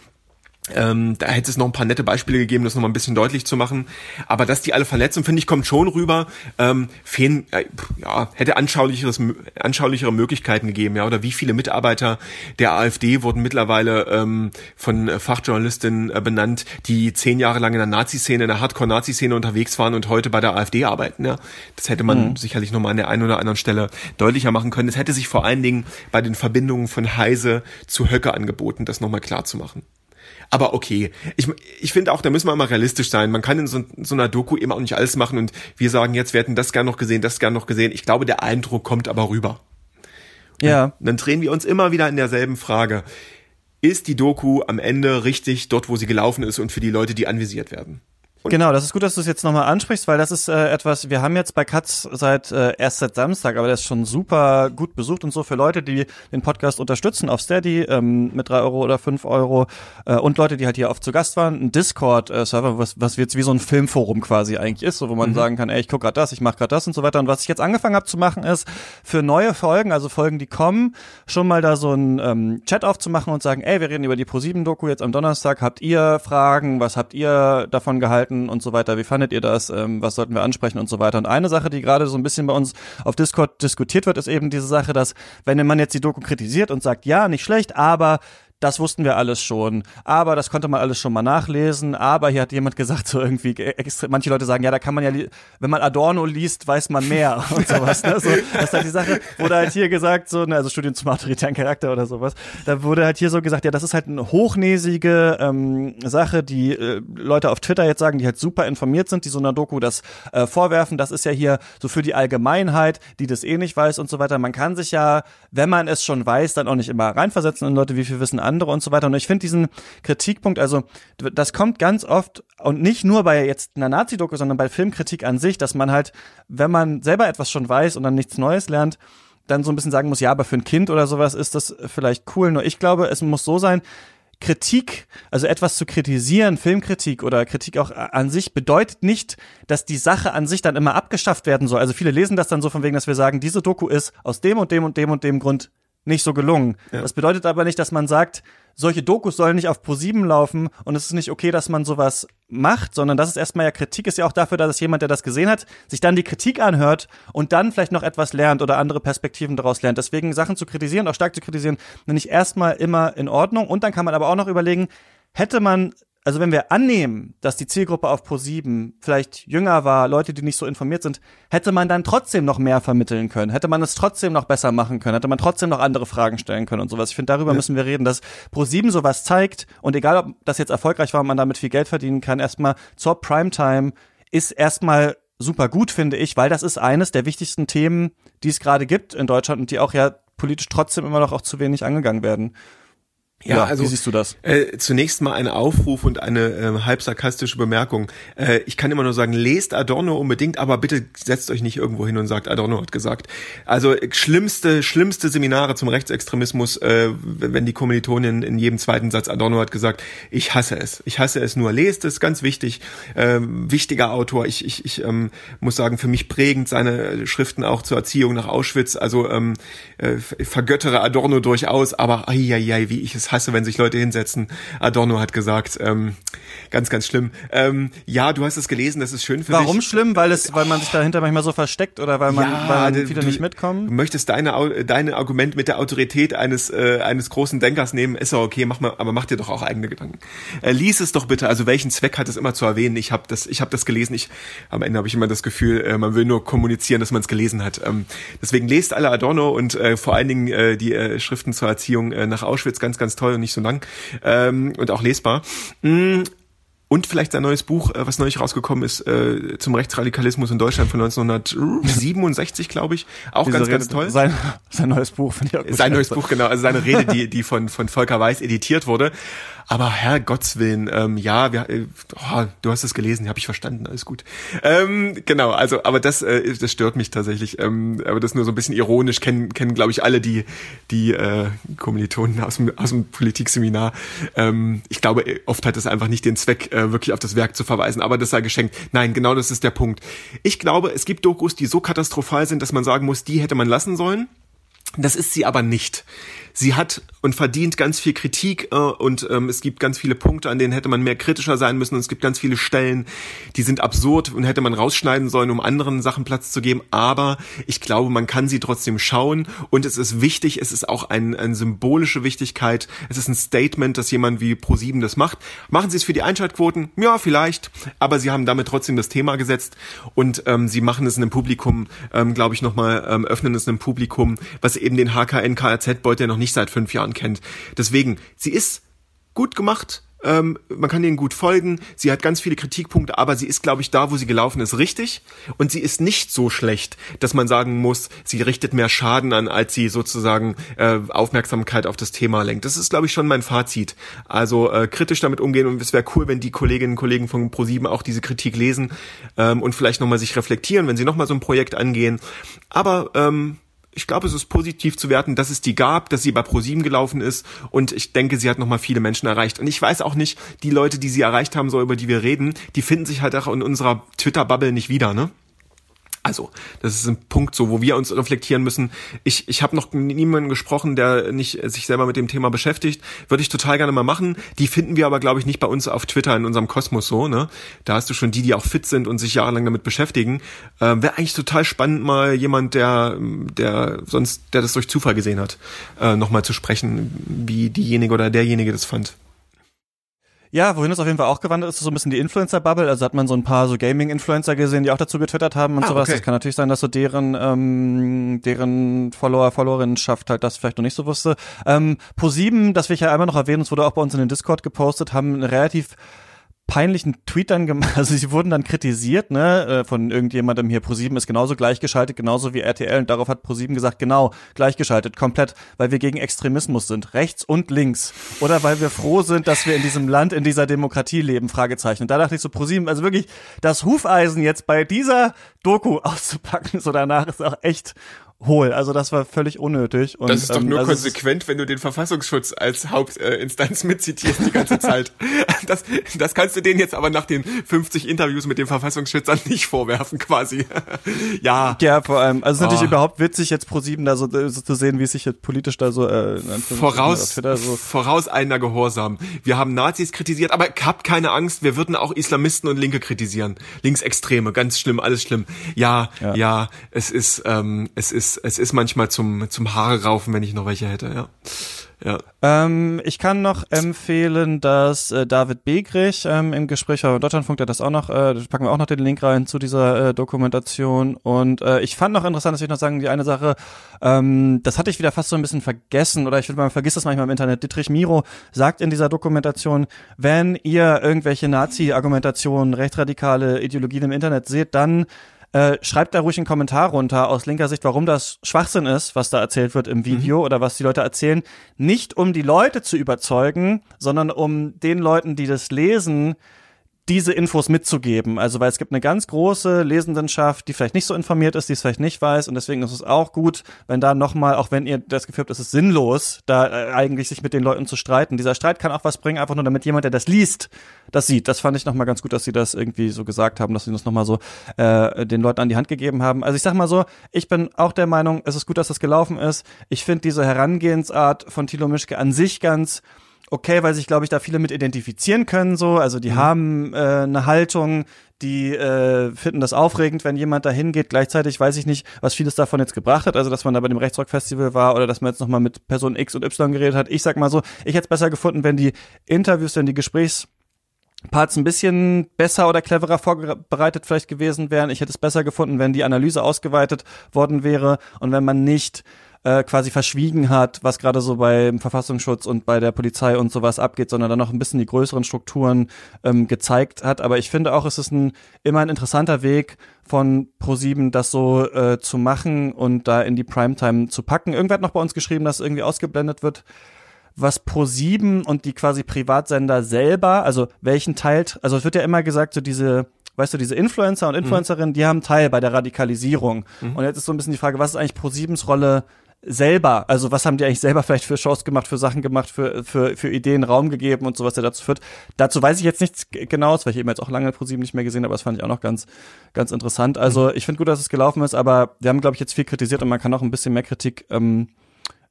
Ähm, da hätte es noch ein paar nette Beispiele gegeben, das nochmal ein bisschen deutlich zu machen. Aber dass die alle verletzen, finde ich, kommt schon rüber. Ähm, fehlen, äh, ja, hätte anschaulicheres, anschaulichere Möglichkeiten gegeben, ja. Oder wie viele Mitarbeiter der AfD wurden mittlerweile ähm, von Fachjournalistinnen äh, benannt, die zehn Jahre lang in der Nazi-Szene, in der Hardcore-Nazi-Szene unterwegs waren und heute bei der AfD arbeiten, ja. Das hätte man mhm. sicherlich nochmal an der einen oder anderen Stelle deutlicher machen können. Es hätte sich vor allen Dingen bei den Verbindungen von Heise zu Höcke angeboten, das nochmal klar zu machen. Aber okay, ich, ich finde auch, da müssen wir mal realistisch sein. Man kann in so, so, einer Doku eben auch nicht alles machen und wir sagen jetzt, wir hätten das gern noch gesehen, das gern noch gesehen. Ich glaube, der Eindruck kommt aber rüber. Und ja. Dann drehen wir uns immer wieder in derselben Frage. Ist die Doku am Ende richtig dort, wo sie gelaufen ist und für die Leute, die anvisiert werden? Und genau, das ist gut, dass du es jetzt nochmal ansprichst, weil das ist äh, etwas, wir haben jetzt bei Katz seit äh, erst seit Samstag, aber der ist schon super gut besucht und so für Leute, die den Podcast unterstützen auf Steady ähm, mit drei Euro oder fünf Euro äh, und Leute, die halt hier oft zu Gast waren, ein Discord-Server, was, was jetzt wie so ein Filmforum quasi eigentlich ist, so wo man mhm. sagen kann, ey, ich guck gerade das, ich mache gerade das und so weiter. Und was ich jetzt angefangen habe zu machen, ist für neue Folgen, also Folgen, die kommen, schon mal da so ein ähm, Chat aufzumachen und sagen, ey, wir reden über die Pro7-Doku jetzt am Donnerstag, habt ihr Fragen, was habt ihr davon gehalten? Halten und so weiter. Wie fandet ihr das? Ähm, was sollten wir ansprechen und so weiter? Und eine Sache, die gerade so ein bisschen bei uns auf Discord diskutiert wird, ist eben diese Sache, dass wenn man jetzt die Doku kritisiert und sagt, ja, nicht schlecht, aber das wussten wir alles schon, aber das konnte man alles schon mal nachlesen, aber hier hat jemand gesagt, so irgendwie, extra, manche Leute sagen, ja, da kann man ja, wenn man Adorno liest, weiß man mehr und sowas, ne? So, das ist halt die Sache, wurde halt hier gesagt, so, ne, also Studien zum autoritären Charakter oder sowas, da wurde halt hier so gesagt, ja, das ist halt eine hochnäsige ähm, Sache, die äh, Leute auf Twitter jetzt sagen, die halt super informiert sind, die so einer Doku das äh, vorwerfen, das ist ja hier so für die Allgemeinheit, die das eh nicht weiß und so weiter. Man kann sich ja, wenn man es schon weiß, dann auch nicht immer reinversetzen in Leute, wie viel wissen andere und so weiter. Und ich finde diesen Kritikpunkt, also das kommt ganz oft und nicht nur bei jetzt einer Nazi-Doku, sondern bei Filmkritik an sich, dass man halt, wenn man selber etwas schon weiß und dann nichts Neues lernt, dann so ein bisschen sagen muss, ja, aber für ein Kind oder sowas ist das vielleicht cool. Nur ich glaube, es muss so sein, Kritik, also etwas zu kritisieren, Filmkritik oder Kritik auch an sich, bedeutet nicht, dass die Sache an sich dann immer abgeschafft werden soll. Also viele lesen das dann so von wegen, dass wir sagen, diese Doku ist aus dem und dem und dem und dem Grund nicht so gelungen. Ja. Das bedeutet aber nicht, dass man sagt, solche Dokus sollen nicht auf Pro7 laufen und es ist nicht okay, dass man sowas macht, sondern das ist erstmal ja Kritik ist ja auch dafür, dass jemand, der das gesehen hat, sich dann die Kritik anhört und dann vielleicht noch etwas lernt oder andere Perspektiven daraus lernt. Deswegen Sachen zu kritisieren, auch stark zu kritisieren, nenne ich erstmal immer in Ordnung und dann kann man aber auch noch überlegen, hätte man also wenn wir annehmen, dass die Zielgruppe auf Pro7 vielleicht jünger war, Leute, die nicht so informiert sind, hätte man dann trotzdem noch mehr vermitteln können, hätte man es trotzdem noch besser machen können, hätte man trotzdem noch andere Fragen stellen können und sowas. Ich finde, darüber ja. müssen wir reden, dass Pro7 sowas zeigt und egal, ob das jetzt erfolgreich war und man damit viel Geld verdienen kann, erstmal zur Primetime ist erstmal super gut, finde ich, weil das ist eines der wichtigsten Themen, die es gerade gibt in Deutschland und die auch ja politisch trotzdem immer noch auch zu wenig angegangen werden. Ja, ja, also wie siehst du das? Äh, zunächst mal ein Aufruf und eine äh, halb sarkastische Bemerkung. Äh, ich kann immer nur sagen, lest Adorno unbedingt, aber bitte setzt euch nicht irgendwo hin und sagt, Adorno hat gesagt. Also schlimmste, schlimmste Seminare zum Rechtsextremismus, äh, wenn die Kommilitonin in jedem zweiten Satz Adorno hat gesagt, ich hasse es. Ich hasse es nur. Lest es, ganz wichtig. Äh, wichtiger Autor. Ich, ich, ich ähm, muss sagen, für mich prägend seine Schriften auch zur Erziehung nach Auschwitz. Also ähm, äh, vergöttere Adorno durchaus, aber ai, ai, ai, wie ich es hasse, wenn sich Leute hinsetzen. Adorno hat gesagt, ähm, ganz, ganz schlimm. Ähm, ja, du hast es gelesen, das ist schön für Warum dich. Warum schlimm? Weil es, weil man sich dahinter manchmal so versteckt oder weil man, ja, weil man wieder du, nicht mitkommen? Du möchtest deine, deine Argument mit der Autorität eines, äh, eines großen Denkers nehmen, ist ja okay, mach mal, aber mach dir doch auch eigene Gedanken. Äh, lies es doch bitte, also welchen Zweck hat es immer zu erwähnen? Ich habe das, ich habe das gelesen, ich, am Ende habe ich immer das Gefühl, äh, man will nur kommunizieren, dass man es gelesen hat. Ähm, deswegen lest alle Adorno und äh, vor allen Dingen äh, die äh, Schriften zur Erziehung äh, nach Auschwitz, ganz, ganz toll und nicht so lang ähm, und auch lesbar. Mm, und vielleicht sein neues Buch, äh, was neulich rausgekommen ist, äh, zum Rechtsradikalismus in Deutschland von 1967, glaube ich. Auch Diese ganz, Rede, ganz toll. Sein, sein neues Buch, finde ich auch gut. Sein neues Buch, genau. Also seine Rede, die, die von, von Volker Weiß editiert wurde. Aber Herr Gottswillen, ähm, ja, wir, äh, oh, du hast es gelesen, habe ich verstanden, alles gut. Ähm, genau, also, aber das, äh, das stört mich tatsächlich. Ähm, aber das nur so ein bisschen ironisch kennen, kennen glaube ich alle die, die äh, Kommilitonen aus dem, aus dem Politikseminar. Ähm, ich glaube, oft hat es einfach nicht den Zweck, äh, wirklich auf das Werk zu verweisen, aber das sei geschenkt. Nein, genau das ist der Punkt. Ich glaube, es gibt Dokus, die so katastrophal sind, dass man sagen muss, die hätte man lassen sollen. Das ist sie aber nicht sie hat und verdient ganz viel Kritik äh, und ähm, es gibt ganz viele Punkte, an denen hätte man mehr kritischer sein müssen und es gibt ganz viele Stellen, die sind absurd und hätte man rausschneiden sollen, um anderen Sachen Platz zu geben. Aber ich glaube, man kann sie trotzdem schauen und es ist wichtig, es ist auch ein, eine symbolische Wichtigkeit, es ist ein Statement, dass jemand wie Pro7 das macht. Machen sie es für die Einschaltquoten? Ja, vielleicht, aber sie haben damit trotzdem das Thema gesetzt und ähm, sie machen es in einem Publikum, ähm, glaube ich, nochmal, ähm, öffnen es einem Publikum, was eben den HKN KRZ-Beut ja noch nicht seit fünf Jahren kennt. Deswegen, sie ist gut gemacht. Ähm, man kann ihnen gut folgen. Sie hat ganz viele Kritikpunkte, aber sie ist, glaube ich, da, wo sie gelaufen ist, richtig. Und sie ist nicht so schlecht, dass man sagen muss, sie richtet mehr Schaden an, als sie sozusagen äh, Aufmerksamkeit auf das Thema lenkt. Das ist, glaube ich, schon mein Fazit. Also äh, kritisch damit umgehen und es wäre cool, wenn die Kolleginnen und Kollegen von Pro7 auch diese Kritik lesen ähm, und vielleicht nochmal sich reflektieren, wenn sie nochmal so ein Projekt angehen. Aber ähm, ich glaube, es ist positiv zu werten, dass es die gab, dass sie bei ProSieben gelaufen ist und ich denke, sie hat nochmal viele Menschen erreicht. Und ich weiß auch nicht, die Leute, die sie erreicht haben, so über die wir reden, die finden sich halt auch in unserer Twitter-Bubble nicht wieder, ne? Also, das ist ein Punkt, so, wo wir uns reflektieren müssen. Ich, ich habe noch niemanden gesprochen, der nicht sich selber mit dem Thema beschäftigt. Würde ich total gerne mal machen. Die finden wir aber, glaube ich, nicht bei uns auf Twitter in unserem Kosmos so. Ne? Da hast du schon die, die auch fit sind und sich jahrelang damit beschäftigen. Äh, Wäre eigentlich total spannend, mal jemand, der, der sonst, der das durch Zufall gesehen hat, äh, nochmal zu sprechen, wie diejenige oder derjenige das fand. Ja, wohin es auf jeden Fall auch gewandert ist, ist so ein bisschen die Influencer-Bubble. Also hat man so ein paar so Gaming-Influencer gesehen, die auch dazu getwittert haben und ah, sowas. Okay. Das kann natürlich sein, dass so deren, ähm, deren Follower, Followerinnenschaft halt das vielleicht noch nicht so wusste. Ähm, Pro7, das will ich ja einmal noch erwähnen, es wurde auch bei uns in den Discord gepostet, haben relativ peinlichen Tweet dann gemacht, also sie wurden dann kritisiert, ne, äh, von irgendjemandem hier, ProSieben ist genauso gleichgeschaltet, genauso wie RTL und darauf hat ProSieben gesagt, genau, gleichgeschaltet, komplett, weil wir gegen Extremismus sind, rechts und links oder weil wir froh sind, dass wir in diesem Land, in dieser Demokratie leben, Fragezeichen. Und da dachte ich so, ProSieben, also wirklich, das Hufeisen jetzt bei dieser Doku auszupacken, so danach ist auch echt hohl. Also das war völlig unnötig. Und, das ist doch nur ähm, konsequent, wenn du den Verfassungsschutz als Hauptinstanz mitzitierst die ganze Zeit. Das, das kannst du denen jetzt aber nach den 50 Interviews mit dem Verfassungsschützern nicht vorwerfen, quasi. ja. Ja, vor allem. Also es ist oh. natürlich überhaupt witzig, jetzt pro sieben da so, so, zu sehen, wie es sich jetzt politisch da so äh, voraus, so voraus einer Gehorsam. Wir haben Nazis kritisiert, aber habt keine Angst, wir würden auch Islamisten und Linke kritisieren. Linksextreme, ganz schlimm, alles schlimm. Ja, ja, ja es ist, ähm, es ist es ist manchmal zum, zum Haare raufen, wenn ich noch welche hätte, ja. Ja. Ähm, ich kann noch empfehlen, dass äh, David Begrich ähm, im Gespräch bei Deutschlandfunk, der das auch noch, äh, packen wir auch noch den Link rein zu dieser äh, Dokumentation. Und äh, ich fand noch interessant, dass ich noch sagen, die eine Sache, ähm, das hatte ich wieder fast so ein bisschen vergessen, oder ich finde, man vergisst das manchmal im Internet. Dietrich Miro sagt in dieser Dokumentation, wenn ihr irgendwelche Nazi-Argumentationen, rechtsradikale Ideologien im Internet seht, dann äh, schreibt da ruhig einen Kommentar runter aus linker Sicht, warum das Schwachsinn ist, was da erzählt wird im Video mhm. oder was die Leute erzählen. Nicht um die Leute zu überzeugen, sondern um den Leuten, die das lesen, diese Infos mitzugeben. Also weil es gibt eine ganz große Lesendenschaft, die vielleicht nicht so informiert ist, die es vielleicht nicht weiß und deswegen ist es auch gut, wenn da nochmal, auch wenn ihr das Gefühl habt, es ist sinnlos, da äh, eigentlich sich mit den Leuten zu streiten. Dieser Streit kann auch was bringen, einfach nur damit jemand, der das liest, das sieht. Das fand ich nochmal ganz gut, dass sie das irgendwie so gesagt haben, dass sie das nochmal so äh, den Leuten an die Hand gegeben haben. Also ich sag mal so, ich bin auch der Meinung, es ist gut, dass das gelaufen ist. Ich finde diese Herangehensart von Thilo Mischke an sich ganz okay, weil sich, glaube ich, da viele mit identifizieren können, so. Also die mhm. haben äh, eine Haltung, die äh, finden das aufregend, wenn jemand da hingeht. Gleichzeitig weiß ich nicht, was vieles davon jetzt gebracht hat. Also, dass man da bei dem Rechtsrock-Festival war oder dass man jetzt nochmal mit Person X und Y geredet hat. Ich sag mal so, ich hätte es besser gefunden, wenn die Interviews, wenn die Gesprächs Parts ein bisschen besser oder cleverer vorbereitet vielleicht gewesen wären. Ich hätte es besser gefunden, wenn die Analyse ausgeweitet worden wäre und wenn man nicht äh, quasi verschwiegen hat, was gerade so beim Verfassungsschutz und bei der Polizei und sowas abgeht, sondern dann noch ein bisschen die größeren Strukturen ähm, gezeigt hat. Aber ich finde auch, es ist ein immer ein interessanter Weg von Pro7 das so äh, zu machen und da in die Primetime zu packen. Irgendwer hat noch bei uns geschrieben, dass irgendwie ausgeblendet wird was Pro7 und die quasi Privatsender selber, also welchen Teil, also es wird ja immer gesagt, so diese weißt du, diese Influencer und mhm. Influencerinnen, mhm. die haben Teil bei der Radikalisierung. Mhm. Und jetzt ist so ein bisschen die Frage, was ist eigentlich Pro7s Rolle selber, also was haben die eigentlich selber vielleicht für Shows gemacht, für Sachen gemacht, für, für, für Ideen Raum gegeben und sowas, der dazu führt. Dazu weiß ich jetzt nichts genaues, weil ich eben jetzt auch lange Pro 7 nicht mehr gesehen habe, aber das fand ich auch noch ganz, ganz interessant. Also mhm. ich finde gut, dass es gelaufen ist, aber wir haben, glaube ich, jetzt viel kritisiert und man kann auch ein bisschen mehr Kritik ähm,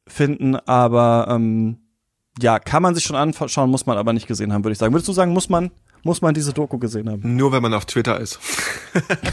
finden, aber ähm, ja, kann man sich schon anschauen, muss man aber nicht gesehen haben, würde ich sagen. Würdest du sagen, muss man? Muss man diese Doku gesehen haben. Nur wenn man auf Twitter ist.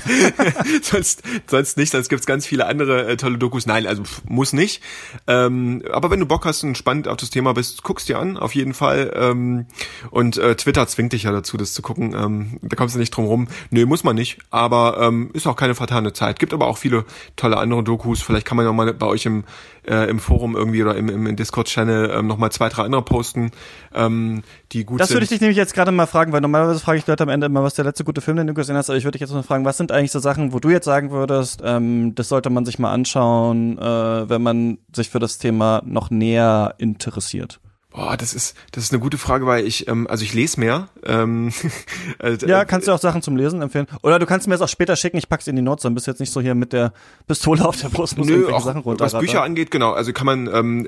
sonst, sonst nicht, sonst gibt's ganz viele andere äh, tolle Dokus. Nein, also pff, muss nicht. Ähm, aber wenn du Bock hast und spannend auf das Thema bist, guckst dir an, auf jeden Fall. Ähm, und äh, Twitter zwingt dich ja dazu, das zu gucken. Ähm, da kommst du nicht drum rum. Nö, muss man nicht. Aber ähm, ist auch keine vertane Zeit. Gibt aber auch viele tolle andere Dokus. Vielleicht kann man ja mal bei euch im äh, im Forum irgendwie oder im, im Discord-Channel ähm, nochmal zwei, drei andere posten, ähm, die gut das sind. Das würde ich dich nämlich jetzt gerade mal fragen, weil normalerweise frage ich Leute am Ende immer, was der letzte gute Film, den du gesehen hast, aber ich würde dich jetzt mal fragen, was sind eigentlich so Sachen, wo du jetzt sagen würdest, ähm, das sollte man sich mal anschauen, äh, wenn man sich für das Thema noch näher interessiert? Boah, das ist das ist eine gute Frage, weil ich ähm, also ich lese mehr. Ähm, äh, ja, kannst du auch Sachen zum Lesen empfehlen? Oder du kannst mir das auch später schicken. Ich pack's in die Notes, dann bist du jetzt nicht so hier mit der Pistole auf der Brust. Nö, auch Sachen runter. Was Bücher angeht, genau. Also kann man ähm,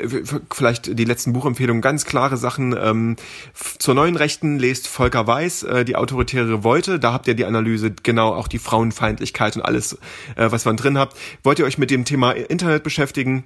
vielleicht die letzten Buchempfehlungen ganz klare Sachen ähm, zur neuen Rechten lest Volker Weiß, äh, die autoritäre Revolte. Da habt ihr die Analyse genau auch die Frauenfeindlichkeit und alles, äh, was man drin habt. Wollt ihr euch mit dem Thema Internet beschäftigen?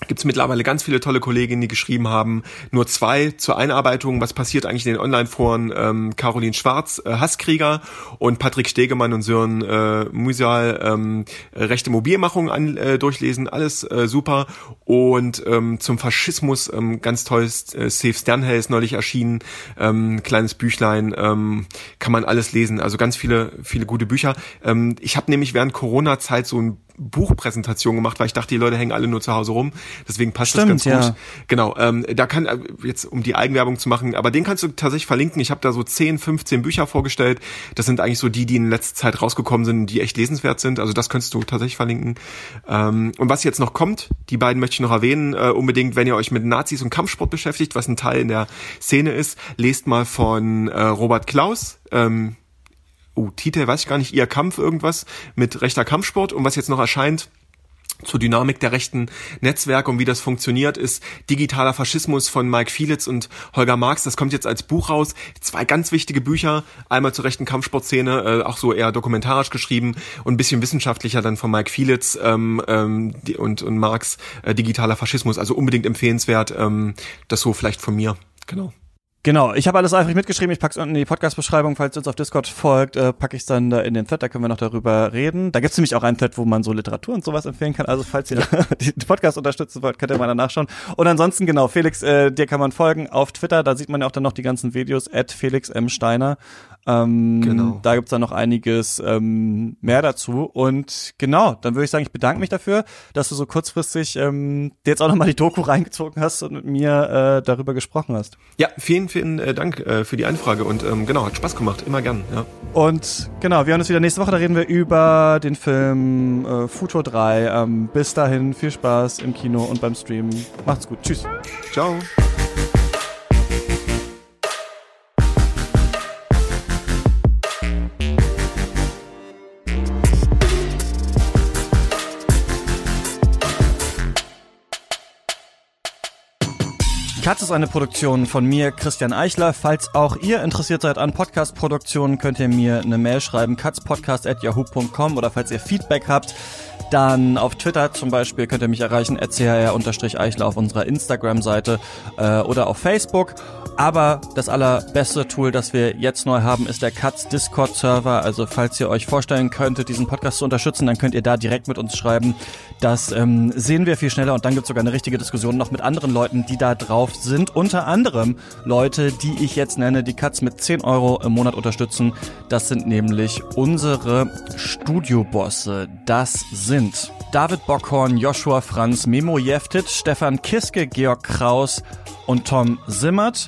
Gibt es mittlerweile ganz viele tolle Kolleginnen, die geschrieben haben. Nur zwei zur Einarbeitung. Was passiert eigentlich in den Online-Foren? Ähm, Caroline Schwarz, äh, Hasskrieger und Patrick Stegemann und Sören äh, Musal, ähm, rechte Mobilmachung an, äh, durchlesen. Alles äh, super. Und ähm, zum Faschismus ähm, ganz tolles äh, Safe Sternhell ist neulich erschienen. Ähm, kleines Büchlein. Ähm, kann man alles lesen. Also ganz viele, viele gute Bücher. Ähm, ich habe nämlich während Corona-Zeit so ein Buchpräsentation gemacht, weil ich dachte, die Leute hängen alle nur zu Hause rum. Deswegen passt Stimmt, das ganz gut. Genau, ähm, da kann äh, jetzt um die Eigenwerbung zu machen, aber den kannst du tatsächlich verlinken. Ich habe da so 10, 15 Bücher vorgestellt. Das sind eigentlich so die, die in letzter Zeit rausgekommen sind, die echt lesenswert sind. Also das könntest du tatsächlich verlinken. Ähm, und was jetzt noch kommt, die beiden möchte ich noch erwähnen, äh, unbedingt, wenn ihr euch mit Nazis und Kampfsport beschäftigt, was ein Teil in der Szene ist, lest mal von äh, Robert Klaus. Ähm, oh, Titel weiß ich gar nicht, ihr Kampf irgendwas mit rechter Kampfsport und was jetzt noch erscheint, zur Dynamik der rechten Netzwerke und wie das funktioniert, ist Digitaler Faschismus von Mike Fielitz und Holger Marx. Das kommt jetzt als Buch raus. Zwei ganz wichtige Bücher. Einmal zur rechten Kampfsportszene, äh, auch so eher dokumentarisch geschrieben und ein bisschen wissenschaftlicher dann von Mike Fielitz ähm, ähm, und, und Marx. Äh, Digitaler Faschismus. Also unbedingt empfehlenswert. Ähm, das so vielleicht von mir. Genau. Genau, ich habe alles eifrig mitgeschrieben. Ich pack's unten in die Podcast-Beschreibung. Falls ihr uns auf Discord folgt, äh, packe ich dann da in den Thread. Da können wir noch darüber reden. Da gibt's nämlich auch einen Thread, wo man so Literatur und sowas empfehlen kann. Also falls ihr die Podcast unterstützen wollt, könnt ihr mal da nachschauen. Und ansonsten genau, Felix, äh, dir kann man folgen auf Twitter. Da sieht man ja auch dann noch die ganzen Videos. At Felix M. Steiner. Ähm, genau. Da gibt's dann noch einiges ähm, mehr dazu. Und genau, dann würde ich sagen, ich bedanke mich dafür, dass du so kurzfristig ähm, dir jetzt auch nochmal die Doku reingezogen hast und mit mir äh, darüber gesprochen hast. Ja, vielen, vielen äh, Dank äh, für die Anfrage und ähm, genau, hat Spaß gemacht, immer gern. Ja. Und genau, wir hören uns wieder nächste Woche, da reden wir über den Film äh, Futur 3. Ähm, bis dahin, viel Spaß im Kino und beim Stream. Macht's gut. Tschüss. Ciao. Katz ist eine Produktion von mir, Christian Eichler. Falls auch ihr interessiert seid an Podcast-Produktionen, könnt ihr mir eine Mail schreiben, katzpodcast.yahoo.com oder falls ihr Feedback habt, dann auf Twitter zum Beispiel könnt ihr mich erreichen, chr-eichler auf unserer Instagram-Seite äh, oder auf Facebook. Aber das allerbeste Tool, das wir jetzt neu haben, ist der Katz Discord Server. Also falls ihr euch vorstellen könntet, diesen Podcast zu unterstützen, dann könnt ihr da direkt mit uns schreiben. Das ähm, sehen wir viel schneller und dann gibt es sogar eine richtige Diskussion noch mit anderen Leuten, die da drauf sind. Unter anderem Leute, die ich jetzt nenne, die Katz mit 10 Euro im Monat unterstützen. Das sind nämlich unsere Studiobosse. Das sind David Bockhorn, Joshua Franz, Memo Jeftit, Stefan Kiske, Georg Kraus und Tom Simmert.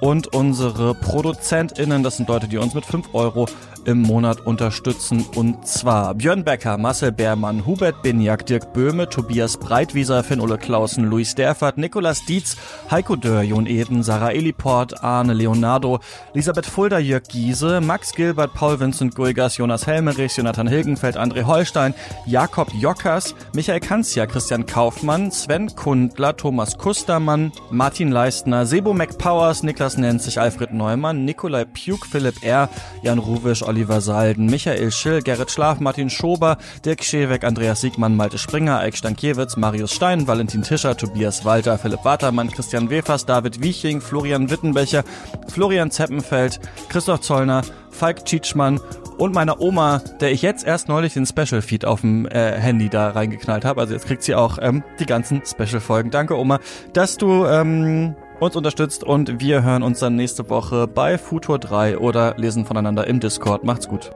Und unsere ProduzentInnen, das sind Leute, die uns mit 5 Euro im Monat unterstützen. Und zwar Björn Becker, Marcel Beermann, Hubert Binjak, Dirk Böhme, Tobias Breitwieser, Finn-Ole Clausen, Luis Derfert, Nikolas Dietz, Heiko Dörr, Jon Eden, Sarah Eliport, Arne Leonardo, Elisabeth Fulda, Jörg Giese, Max Gilbert, Paul Vincent Guigas, Jonas Helmerich, Jonathan Hilgenfeld, André Holstein, Jakob Jockers, Michael Kanzia, Christian Kaufmann, Sven Kundler, Thomas Kustermann, Martin Leistner, Sebo McPowers, Niklas Nenzig, Alfred Neumann, Nikolai Puk, Philipp R., Jan Ruwisch, Oliver Salden, Michael Schill, Gerrit Schlaf, Martin Schober, Dirk Scheweck, Andreas Siegmann, Malte Springer, Eik Stankiewicz, Marius Stein, Valentin Tischer, Tobias Walter, Philipp Watermann, Christian Wefers, David Wieching, Florian Wittenbecher, Florian Zeppenfeld, Christoph Zollner, Falk Tschitschmann und meiner Oma, der ich jetzt erst neulich den Special Feed auf dem äh, Handy da reingeknallt habe. Also jetzt kriegt sie auch ähm, die ganzen Special Folgen. Danke Oma, dass du ähm, uns unterstützt und wir hören uns dann nächste Woche bei Futur 3 oder lesen voneinander im Discord. Macht's gut.